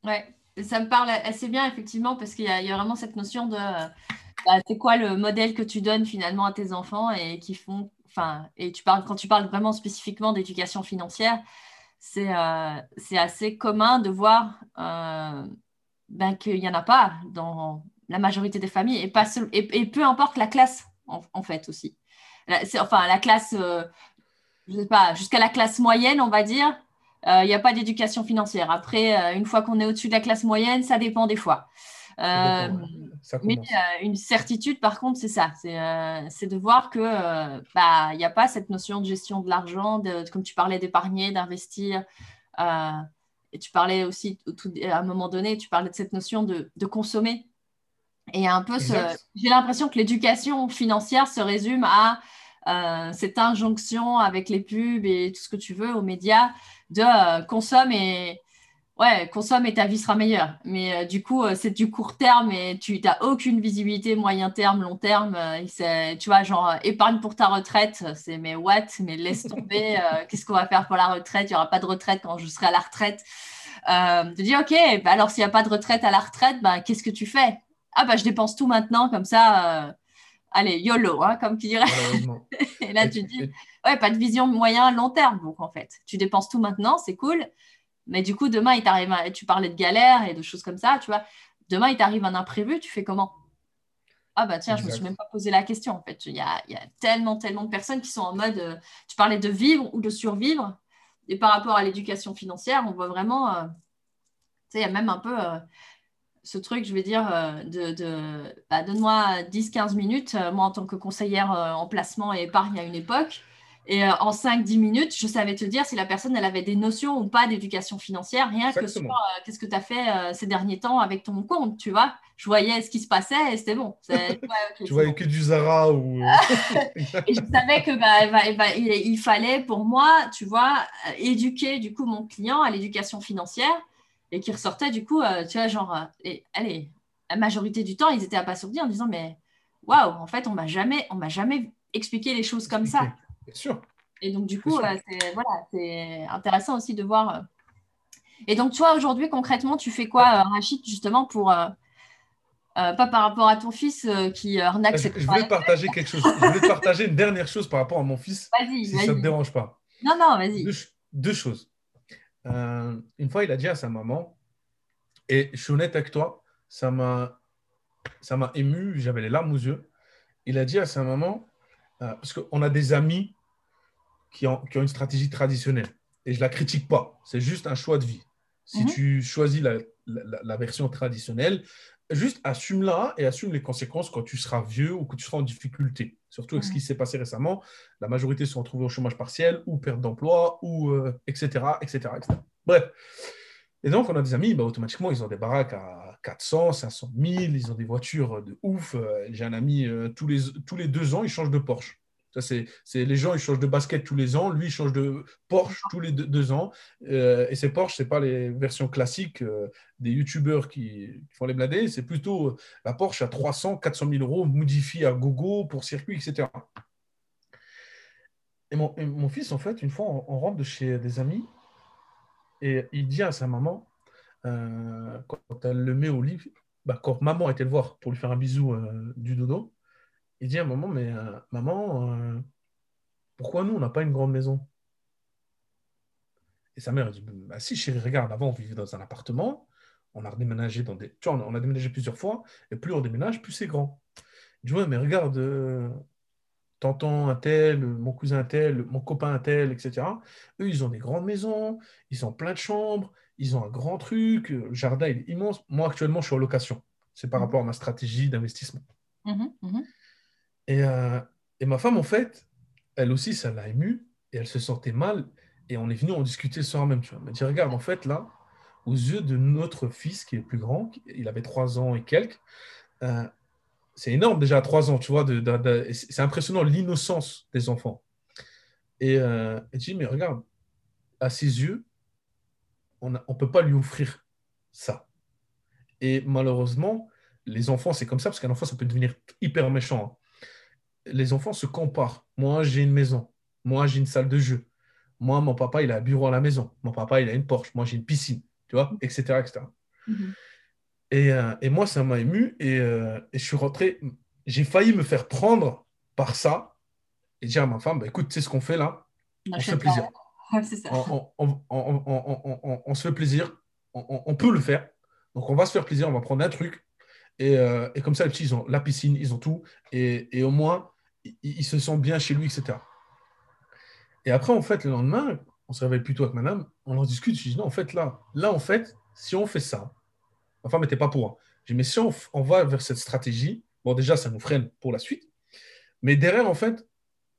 Ouais, ça me parle assez bien, effectivement, parce qu'il y, a vraiment cette notion de bah, c'est quoi le modèle que tu donnes finalement à tes enfants et qui font. Enfin, et tu parles, quand tu parles vraiment spécifiquement d'éducation financière, c'est euh, assez commun de voir euh, ben, qu'il n'y en a pas dans la majorité des familles et, pas et, peu importe la classe, en, fait, aussi. Enfin, la classe, euh, je sais pas, jusqu'à la classe moyenne, on va dire, il euh, n'y a pas d'éducation financière. Après, euh, une fois qu'on est au-dessus de la classe moyenne, ça dépend des fois. Euh, mais une certitude, par contre, c'est ça. C'est de voir que bah il n'y a pas cette notion de gestion de l'argent, comme tu parlais d'épargner, d'investir. et tu parlais aussi, à un moment donné, tu parlais de cette notion de, de consommer. Et un peu, j'ai l'impression que l'éducation financière se résume à cette injonction avec les pubs et tout ce que tu veux aux médias de euh, consomme et ouais, consomme et ta vie sera meilleure. Mais euh, du coup, euh, c'est du court terme et tu n'as aucune visibilité moyen terme, long terme. tu vois, genre épargne pour ta retraite, c'est mais what? Mais laisse tomber. Qu'est-ce qu'on va faire pour la retraite? Il n'y aura pas de retraite quand je serai à la retraite. tu dis ok, bah, alors s'il n'y a pas de retraite à la retraite, bah, qu'est-ce que tu fais? Ah bah je dépense tout maintenant comme ça allez, YOLO, hein, comme tu dirais. et là, tu dis, ouais, pas de vision moyen, long terme. Donc, en fait, tu dépenses tout maintenant, c'est cool. Mais du coup, demain, il t'arrive, tu parlais de galère et de choses comme ça, tu vois. Demain, il t'arrive un imprévu, tu fais comment? Ah, bah tiens, je me suis même pas posé la question. En fait, il y a, tellement, tellement de personnes qui sont en mode, euh, tu parlais de vivre ou de survivre. Et par rapport à l'éducation financière, on voit vraiment, euh, tu sais, il y a même un peu. Euh, ce truc, je vais dire, euh, de, de bah, donne-moi 10-15 minutes, euh, moi en tant que conseillère euh, en placement et épargne à une époque, et en 5-10 minutes, je savais te dire si la personne elle avait des notions ou pas d'éducation financière, rien que sur qu'est-ce que tu as fait ces derniers temps avec ton compte, tu vois. Je voyais ce qui se passait et c'était bon. tu voyais que du Zara ou. et je savais que bah, il, il, fallait pour moi, tu vois, éduquer du coup mon client à l'éducation financière et qui ressortaient du coup, euh, tu vois, genre, euh, et, allez, la majorité du temps, ils étaient abasourdis en disant, mais waouh, en fait, on m'a jamais, on m'a jamais expliqué les choses comme ça. Bien sûr. Et donc, du coup, euh, c'est voilà, intéressant aussi de voir Et donc, toi, aujourd'hui, concrètement, tu fais quoi, euh, Rachid, justement, pour. Euh, euh, pas par rapport à ton fils qui arnaque Je, je voulais partager quelque chose. Je voulais partager une dernière chose par rapport à mon fils. Vas-y, si ça ne te dérange pas. Non, non, vas-y. Deux, choses. Une fois, il a dit à sa maman, et je suis honnête avec toi, ça m'a, ça m'a ému, j'avais les larmes aux yeux. Il a dit à sa maman, parce qu'on a des amis qui ont, qui ont une stratégie traditionnelle, et je ne la critique pas, c'est juste un choix de vie. Si mhm. tu choisis la, version traditionnelle, juste assume-la et assume les conséquences quand tu seras vieux ou que tu seras en difficulté. Surtout avec ce qui mhm. s'est passé récemment, la majorité se sont retrouvés au chômage partiel ou perte d'emploi, ou etc., etc., etc. Bref. Et donc, on a des amis, bah, automatiquement, ils ont des baraques à 400, 500 000, ils ont des voitures de ouf. Euh, j'ai un ami, euh, tous, les, tous les deux ans, il change de Porsche c'est, les gens, ils changent de basket tous les ans. Lui, il change de Porsche tous les deux, ans. Euh, et ces Porsche, ce n'est pas les versions classiques euh, des YouTubeurs qui, font les bladés. C'est plutôt la Porsche à 300, 400 000 euros, modifiée à gogo pour circuit, etc. Et mon, fils, en fait, une fois, on, rentre de chez des amis et il dit à sa maman, euh, quand elle le met au lit, bah, quand maman était le voir pour lui faire un bisou du dodo, il dit à moment, mais euh, maman, euh, pourquoi nous, on n'a pas une grande maison? Et sa mère dit, bah, si chérie, regarde, avant on vivait dans un appartement, on a déménagé dans des... Tu vois, on a déménagé plusieurs fois, et plus on déménage, plus c'est grand. Il dit, ouais, mais regarde, euh, tonton un tel, mon cousin un tel, mon copain un tel, etc. Eux, ils ont des grandes maisons, ils ont plein de chambres, ils ont un grand truc, le jardin est immense. Moi, actuellement, je suis en location. C'est par mmh. rapport à ma stratégie d'investissement. Mmh mmh euh, et, ma femme, en fait, elle aussi, ça l'a émue et elle se sentait mal. Et on est venu en discuter le soir même. Tu vois. Elle m'a dit Regarde, en fait, là, aux yeux de notre fils qui est plus grand, il avait trois ans et quelques, euh, c'est énorme déjà à trois ans, tu vois. c'est impressionnant l'innocence des enfants. Et euh, elle dit Mais regarde, à ses yeux, on ne peut pas lui offrir ça. Et malheureusement, les enfants, c'est comme ça, parce qu'un enfant, ça peut devenir hyper méchant. Hein les enfants se comparent. Moi, j'ai une maison. Moi, j'ai une salle de jeu. Moi, mon papa, il a un bureau à la maison. Mon papa, il a une Porsche. Moi, j'ai une piscine. Tu vois, etc. etc. Mhm. Euh, et, moi, ça m'a ému. Euh, et, je suis rentré. J'ai failli me faire prendre par ça et dire à ma femme bah, écoute, tu sais ce qu'on fait là? On se fait plaisir. On, se fait plaisir. On, peut le faire. Donc, on va se faire plaisir. On va prendre un truc. Et, euh, et, comme ça, les petits, ils ont la piscine, ils ont tout. Et, et au moins, il, se sent bien chez lui, etc. Et après, en fait, le lendemain, on se réveille plutôt avec madame, on en discute. Je dis non, en fait, là, là, en fait, si on fait ça, ma femme n'était pas pour. Hein. Je dis, mais si on, va vers cette stratégie, bon, déjà, ça nous freine pour la suite. Mais derrière, en fait,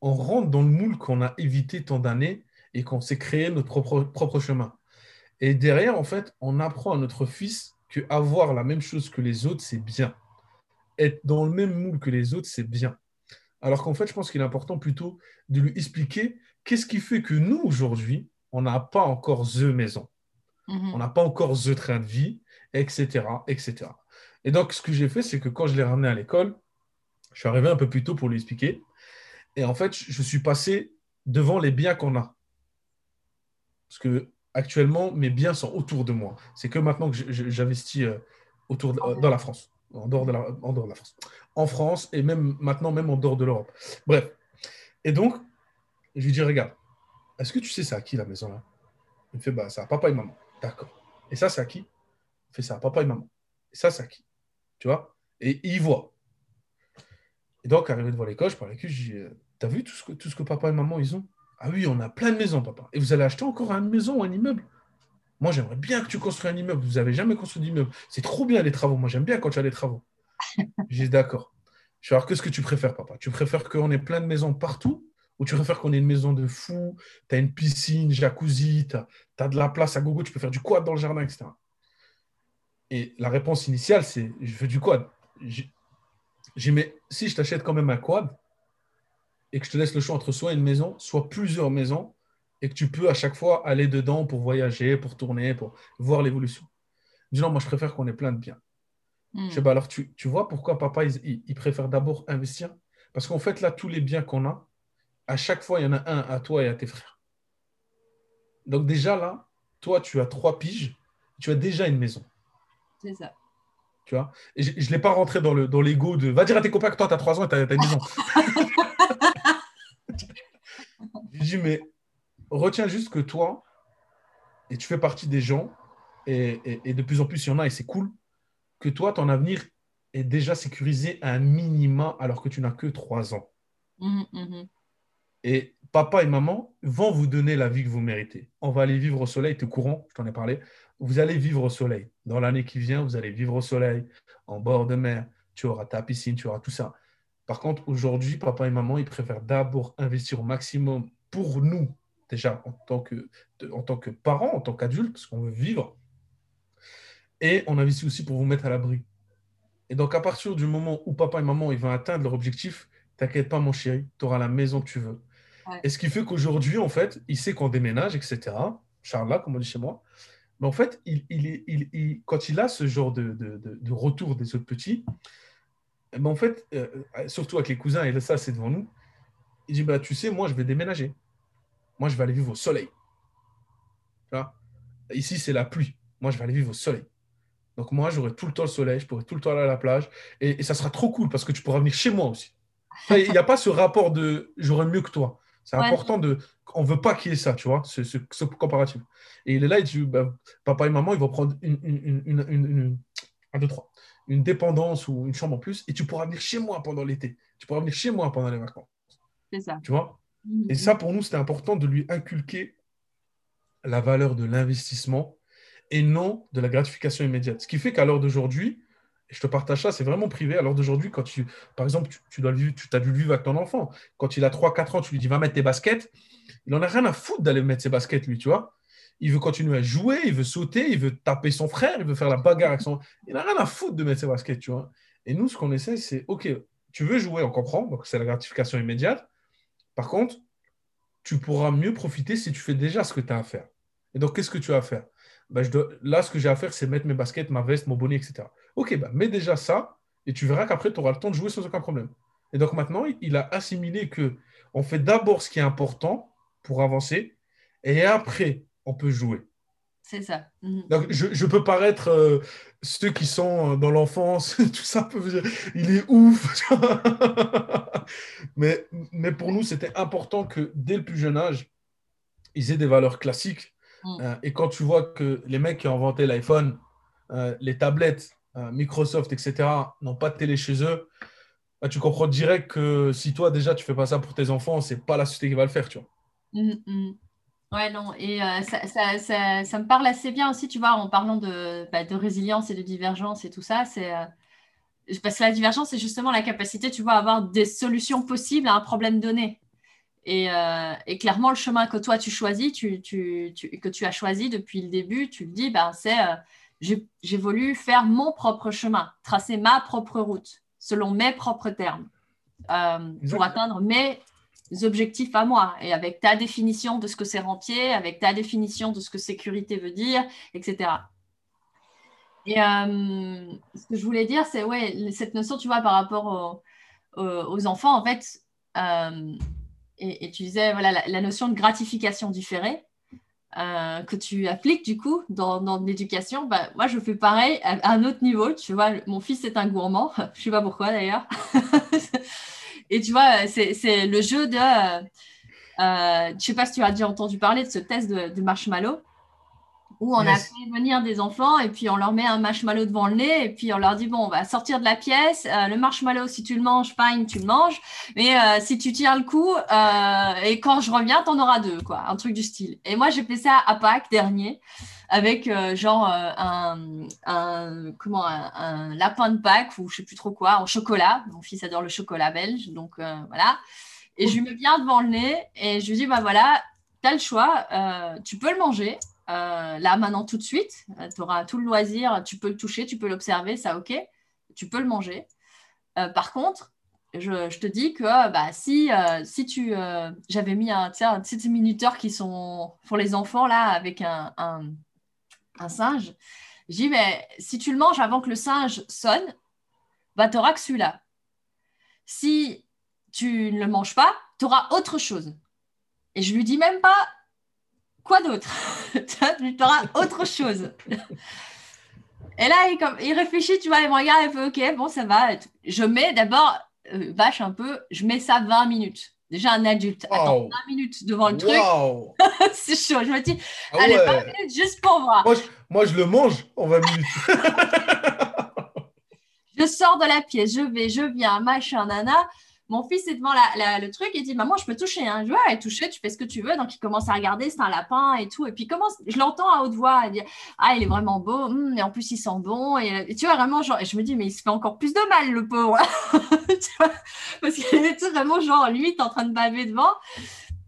on rentre dans le moule qu'on a évité tant d'années et qu'on s'est créé notre propre, chemin. Et derrière, en fait, on apprend à notre fils que avoir la même chose que les autres, c'est bien. Être dans le même moule que les autres, c'est bien. Alors qu'en fait, je pense qu'il est important plutôt de lui expliquer qu'est-ce qui fait que nous, aujourd'hui, on n'a pas encore The maison. Mhm. On n'a pas encore The train de vie, etc., etc. Et donc, ce que j'ai fait, c'est que quand je l'ai ramené à l'école, je suis arrivé un peu plus tôt pour lui expliquer. Et en fait, je suis passé devant les biens qu'on a. Parce que actuellement, mes biens sont autour de moi. C'est que maintenant que j'investis euh, autour dans la France en dehors, de la, France. En France et même maintenant, même en dehors de l'Europe. Bref. Et donc, je lui dis, regarde, est-ce que tu sais c'est à qui la maison là? Il me fait, bah, c'est à papa et maman. D'accord. Et ça, c'est à qui? Il fait, ça à papa et maman. Et ça, c'est à qui? Tu vois? Et il voit. Et donc, arrivé devant l'école, je parle avec lui, je dis, euh, t'as vu tout ce, que, tout ce que papa et maman, ils ont? Ah oui, on a plein de maisons, papa. Et vous allez acheter encore une maison un immeuble? Moi, j'aimerais bien que tu construis un immeuble. Vous n'avez jamais construit d'immeuble. C'est trop bien les travaux. Moi, j'aime bien quand tu as des travaux. J'ai dit d'accord. Je vais voir qu'est-ce que tu préfères, papa? Tu préfères qu'on ait plein de maisons partout ou tu préfères qu'on ait une maison de fou, tu as une piscine, jacuzzi, tu as, de la place à gogo, tu peux faire du quad dans le jardin, etc. Et la réponse initiale, c'est je veux du quad. J'ai mais si je t'achète quand même un quad et que je te laisse le choix entre soit une maison, soit plusieurs maisons, et que tu peux à chaque fois aller dedans pour voyager, pour tourner, pour voir l'évolution. dis non, moi je préfère qu'on ait plein de biens. Hmm. Je sais pas, alors tu, tu, vois pourquoi papa, il, il, préfère d'abord investir? Parce qu'en fait, là, tous les biens qu'on a, à chaque fois, il y en a un à toi et à tes frères. Donc déjà là, toi, tu as trois piges, tu as déjà une maison. C'est ça. Tu vois? Et je ne l'ai pas rentré dans l'ego dans de va dire à tes copains que toi, tu as trois ans et tu as, une maison. je dis, mais retiens juste que toi, et tu fais partie des gens, et, et, de plus en plus il y en a, et c'est cool, que toi, ton avenir est déjà sécurisé à un minima alors que tu n'as que trois ans. Mmh, mmh. Et papa et maman vont vous donner la vie que vous méritez. On va aller vivre au soleil, tu es courant, je t'en ai parlé. Vous allez vivre au soleil. Dans l'année qui vient, vous allez vivre au soleil, en bord de mer. Tu auras ta piscine, tu auras tout ça. Par contre, aujourd'hui, papa et maman, ils préfèrent d'abord investir au maximum pour nous, déjà en tant que, en tant que parents, en tant qu'adultes, parce qu'on veut vivre. Et on investit aussi pour vous mettre à l'abri. Et donc, à partir du moment où papa et maman ils vont atteindre leur objectif, t'inquiète pas, mon chéri, tu auras la maison que tu veux. Et ce qui fait qu'aujourd'hui, en fait, il sait qu'on déménage, etc. Charles, là, comme on dit chez moi. Mais en fait, il, il, il, quand il a ce genre de, de, de, retour des autres petits, ben en fait, euh, surtout avec les cousins, et ça, c'est devant nous, il dit bah, Tu sais, moi, je vais déménager. Moi, je vais aller vivre au soleil. Ici, c'est la pluie. Moi, je vais aller vivre au soleil. Donc, moi, j'aurai tout le temps le soleil, je pourrai tout le temps aller à la plage. Et, et ça sera trop cool parce que tu pourras venir chez moi aussi. Il n'y a pas ce rapport de j'aurai mieux que toi. C'est important de. On ne veut pas qu'il y ait ça, tu vois, ce, ce, comparatif. Et il est là, il dit bah, papa et maman, ils vont prendre une, une, une, une, un, deux, trois, une dépendance ou une chambre en plus, et tu pourras venir chez moi pendant l'été. Tu pourras venir chez moi pendant les vacances. C'est ça. Tu vois? Mhm. Et ça, pour nous, c'était important de lui inculquer la valeur de l'investissement et non de la gratification immédiate. Ce qui fait qu'à l'heure d'aujourd'hui, je te partage ça, c'est vraiment privé. Alors d'aujourd'hui, quand tu, par exemple, tu, dois tu as dû le vivre avec ton enfant. Quand il a 3-4 ans, tu lui dis va mettre tes baskets. Il n'en a rien à foutre d'aller mettre ses baskets, lui, tu vois. Il veut continuer à jouer, il veut sauter, il veut taper son frère, il veut faire la bagarre avec son. Il n'a rien à foutre de mettre ses baskets, tu vois. Et nous, ce qu'on essaie, c'est OK, tu veux jouer, on comprend, donc c'est la gratification immédiate. Par contre, tu pourras mieux profiter si tu fais déjà ce que tu as à faire. Et donc, qu'est-ce que tu as à faire? Ben, dois... Là, ce que j'ai à faire, c'est mettre mes baskets, ma veste, mon bonnet, etc. Ok, bah, mets déjà ça et tu verras qu'après, tu auras le temps de jouer sans aucun problème. Et donc maintenant, il a assimilé que on fait d'abord ce qui est important pour avancer et après, on peut jouer. C'est ça. Mhm. Donc, je, je, peux paraître euh, ceux qui sont dans l'enfance, tout ça, il est ouf. mais, mais pour nous, c'était important que dès le plus jeune âge, ils aient des valeurs classiques. Mhm. Euh, et quand tu vois que les mecs qui ont inventé l'iPhone, euh, les tablettes, euh, Microsoft, etc., n'ont pas de télé chez eux, bah, tu comprends direct que si toi déjà tu fais pas ça pour tes enfants, c'est pas la société qui va le faire, tu vois. Mm. Ouais, non, et euh, ça, ça, ça, ça, me parle assez bien aussi, tu vois, en parlant de, bah, de résilience et de divergence et tout ça. C'est, euh, parce que la divergence, c'est justement la capacité, tu vois, à avoir des solutions possibles à un problème donné. Et, et clairement, le chemin que toi, tu choisis, tu, tu, que tu as choisi depuis le début, tu le dis, ben, c'est j'ai voulu faire mon propre chemin, tracer ma propre route, selon mes propres termes, euh, pour atteindre mes objectifs à moi, et avec ta définition de ce que c'est rentier, avec ta définition de ce que sécurité veut dire, etc. Et euh, ce que je voulais dire, c'est ouais, cette notion, tu vois, par rapport aux, enfants, en fait, euh, et, tu disais, voilà, la notion de gratification différée. Euh, que tu appliques du coup dans, l'éducation, bah, moi je fais pareil à, un autre niveau. Tu vois, mon fils est un gourmand, je sais pas pourquoi d'ailleurs. Et tu vois, c'est le jeu de. Euh, euh, je sais pas si tu as déjà entendu parler de ce test de, marshmallow où on a fait venir des enfants et puis on leur met un marshmallow devant le nez et puis on leur dit bon on va sortir de la pièce euh, le marshmallow si tu le manges fine tu le manges mais euh, si tu tires le coup euh, et quand je reviens t'en auras deux quoi un truc du style et moi j'ai fait ça à Pâques dernier avec genre un, un, comment un, lapin de Pâques ou je sais plus trop quoi en chocolat mon fils adore le chocolat belge donc voilà et je lui mets bien devant le nez et je lui dis bah voilà tu as le choix tu peux le manger euh, là, maintenant, tout de suite, euh, tu auras tout le loisir, tu peux le toucher, tu peux l'observer, ça, ok, tu peux le manger. Euh, par contre, je, te dis que bah, si, si tu. J'avais mis un, un petit minuteur qui sont pour les enfants, là, avec un, singe. Je dis, mais si tu le manges avant que le singe sonne, bah, tu n'auras que celui-là. Si tu ne le manges pas, tu auras autre chose. Et je lui dis même pas quoi d'autre? Tu auras autre chose. Et là, il réfléchit, tu vois, il me regarde, il fait OK, bon, ça va. Je mets d'abord, euh, vache un peu, je mets ça 20 minutes. Déjà un adulte. Attends, 20 minutes devant le truc. c'est chaud. Je me dis, ah allez, 20 minutes juste pour voir. Moi je, moi, je le mange en 20 minutes. je sors de la pièce, je vais, je viens, machin, nana. Mon fils est devant le truc et dit Maman, je peux toucher. Hein. Je veux toucher, tu fais ce que tu veux. Donc, il commence à regarder, c'est un lapin et tout. Et puis, commence, je l'entends à haute voix dire Ah, il est vraiment beau, hum, et en plus, il sent bon. Et, tu vois, vraiment, genre, je me dis Mais il se fait encore plus de mal, le pauvre. Parce qu'il est vraiment, genre, limite en train de baver devant.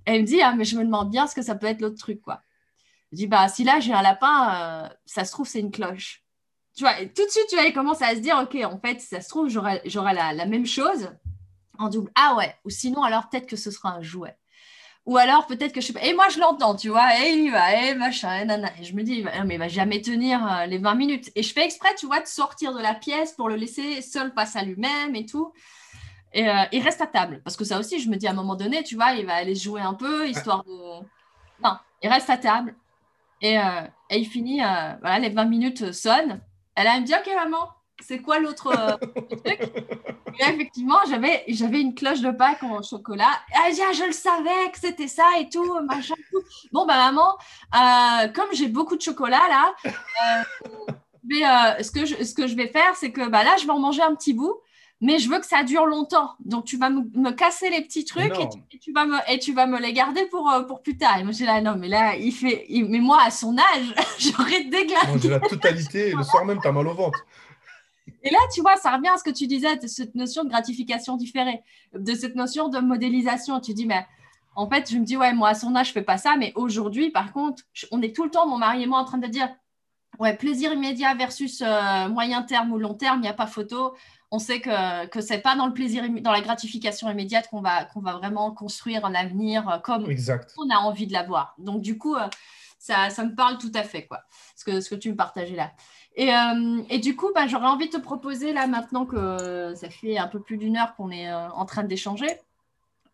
Et il me dit Ah, mais je me demande bien ce que ça peut être l'autre truc, quoi. Je dis Bah, si là, j'ai un lapin, euh, ça se trouve, c'est une cloche. Tu vois, tout de suite, tu vois, il commence à se dire Ok, en fait, ça se trouve, j'aurais la, la même chose en double. Ah ouais, ou sinon, alors peut-être que ce sera un jouet. Ou alors peut-être que je pas. Et moi, je l'entends, tu vois, et il va, et machin, et nana. Et je me dis, mais il va jamais tenir euh, les 20 minutes. Et je fais exprès, tu vois, de sortir de la pièce pour le laisser seul face à lui-même et tout. Et euh, il reste à table. Parce que ça aussi, je me dis à un moment donné, tu vois, il va aller jouer un peu, histoire de. Non, il reste à table. Et, euh, et il finit, voilà, les 20 minutes sonnent. Elle a me dit, ok, maman, c'est quoi l'autre euh, truc? Et effectivement, j'avais, j'avais une cloche de Pâques en chocolat. Ah, je le savais que c'était ça et tout, machin. Bon, bah, maman, euh, comme j'ai beaucoup de chocolat là, euh, mais, ce, que je, ce que je vais faire, c'est que bah, là, je vais en manger un petit bout. Mais je veux que ça dure longtemps. Donc, tu vas me, casser les petits trucs et tu, vas me, et tu vas me les garder pour, pour plus tard. Et moi, j'ai là, non, mais là, il fait. mais moi, à son âge, j'aurais déglingué. J'ai la totalité. le soir même, tu as mal au ventre. Et là, tu vois, ça revient à ce que tu disais de cette notion de gratification différée, de cette notion de modélisation. Tu dis, mais en fait, je me dis, ouais, moi, à son âge, je fais pas ça, mais aujourd'hui, par contre, on est tout le temps, mon mari et moi, en train de dire, ouais, plaisir immédiat versus euh, moyen terme ou long terme, il n'y a pas photo. On sait que que c'est pas dans le plaisir, dans la gratification immédiate qu'on va qu'on va vraiment construire un avenir euh, comme on a envie de l'avoir. Donc du coup, euh, ça, ça me parle tout à fait quoi, ce que ce que tu me partageais là. Euh, et, du coup, bah, j'aurais envie de te proposer, là, maintenant que ça fait un peu plus d'une heure qu'on est en train d'échanger,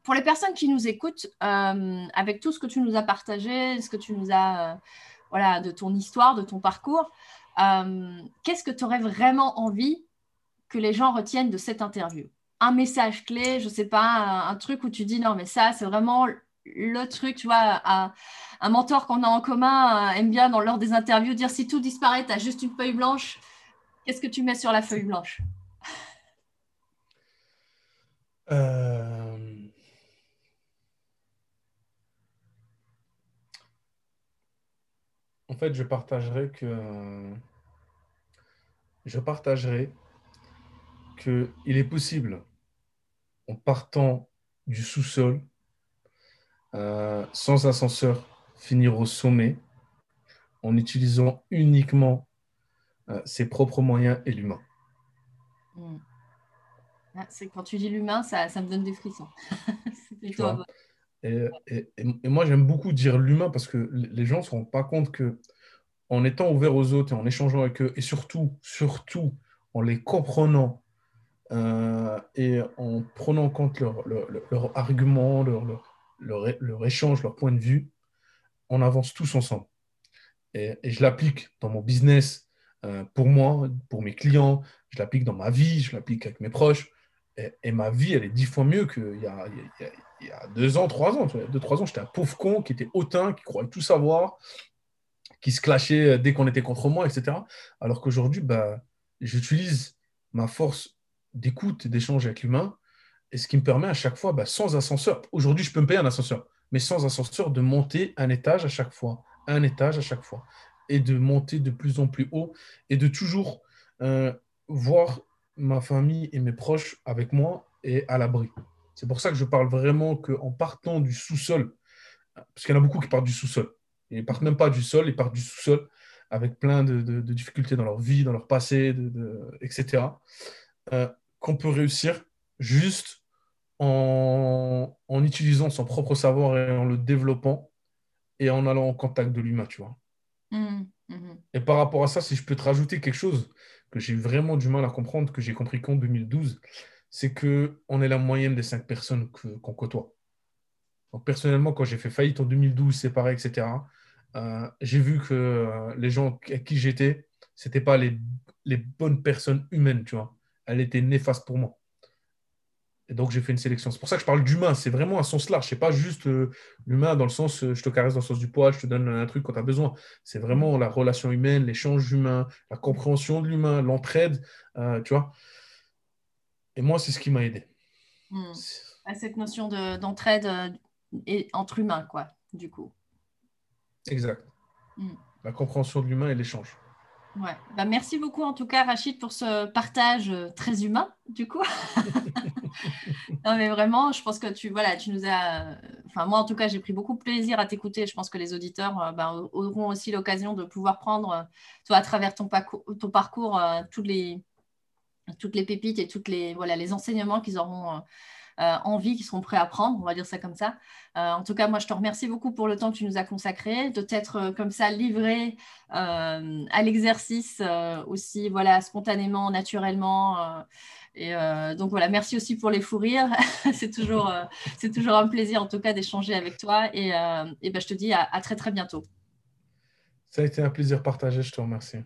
pour les personnes qui nous écoutent, euh, avec tout ce que tu nous as partagé, ce que tu nous as, voilà, de ton histoire, de ton parcours, qu'est-ce que tu aurais vraiment envie que les gens retiennent de cette interview. Un message clé, je ne sais pas, un, truc où tu dis non, mais ça, c'est vraiment le truc, tu vois, un, mentor qu'on a en commun euh, aime bien dans lors des interviews dire si tout disparaît, tu as juste une feuille blanche, qu'est-ce que tu mets sur la feuille blanche? Euh, En fait, je partagerai que je partagerai que il est possible, en partant du sous-sol, euh, sans ascenseur, finir au sommet en utilisant uniquement euh, ses propres moyens et l'humain. Hmm. Ah, c'est quand tu dis l'humain, ça, ça, me donne des frissons. et, et, moi, j'aime beaucoup dire l'humain parce que les gens ne se rendent pas compte que en étant ouvert aux autres et en échangeant avec eux, et surtout, surtout en les comprenant euh, et en prenant en compte leurs leur, arguments, leurs leur, échange, leur point de vue, on avance tous ensemble. Et, je l'applique dans mon business euh, pour moi, pour mes clients, je l'applique dans ma vie, je l'applique avec mes proches. Et, ma vie, elle est dix fois mieux qu'il y a, il y a, deux ans, trois ans. deux, trois ans, j'étais un pauvre con qui était hautain, qui croyait tout savoir, qui se clashait dès qu'on était contre moi, etc. Alors qu'aujourd'hui, bah, j'utilise ma force d'écoute et d'échange avec l'humain et ce qui me permet à chaque fois, bah, sans ascenseur, aujourd'hui je peux me payer un ascenseur, mais sans ascenseur, de monter un étage à chaque fois, un étage à chaque fois, et de monter de plus en plus haut, et de toujours euh, voir ma famille et mes proches avec moi et à l'abri. C'est pour ça que je parle vraiment qu'en partant du sous-sol, parce qu'il y en a beaucoup qui partent du sous-sol, ils ne partent même pas du sol, ils partent du sous-sol avec plein de, difficultés dans leur vie, dans leur passé, etc., qu'on peut réussir juste en, utilisant son propre savoir et en le développant et en allant en contact de l'humain, tu vois. Mmh, mmh. Et par rapport à ça, si je peux te rajouter quelque chose que j'ai vraiment du mal à comprendre, que j'ai compris qu'en 2012, c'est qu'on est la moyenne des cinq personnes qu'on côtoie. Donc, personnellement, quand j'ai fait faillite en 2012, séparé, etc., euh, j'ai vu que euh, les gens à qui j'étais, ce n'étaient pas les, les, bonnes personnes humaines, tu vois. Elles étaient néfastes pour moi. Et donc, j'ai fait une sélection. C'est pour ça que je parle d'humain. C'est vraiment un sens large. Ce n'est pas juste euh, l'humain dans le sens je te caresse dans le sens du poil, je te donne un truc quand tu as besoin. C'est vraiment la relation humaine, l'échange humain, la compréhension de l'humain, l'entraide, tu vois. Et moi, c'est ce qui m'a aidé. Hmm. cette notion d'entraide entre humains, quoi, du coup. Exact. Hmm. La compréhension de l'humain et l'échange. Ouais. Bah, merci beaucoup en tout cas Rachid pour ce partage euh, très humain du coup. non mais vraiment, je pense que tu voilà, tu nous as enfin moi en tout cas, j'ai pris beaucoup de plaisir à t'écouter. Je pense que les auditeurs euh, bah, auront aussi l'occasion de pouvoir prendre euh, toi à travers ton, parcours, ton parcours toutes les toutes les pépites et toutes les voilà les enseignements qu'ils auront euh, envie, qui seront prêts à prendre, on va dire ça comme ça. Euh, en tout cas, moi, je te remercie beaucoup pour le temps que tu nous as consacré, de t'être euh, comme ça livré à l'exercice aussi, voilà, spontanément, naturellement. Et donc voilà, merci aussi pour les fous rires. c'est toujours, c'est toujours un plaisir en tout cas d'échanger avec toi. Et, ben, je te dis à très très bientôt. Ça a été un plaisir partagé, je te remercie.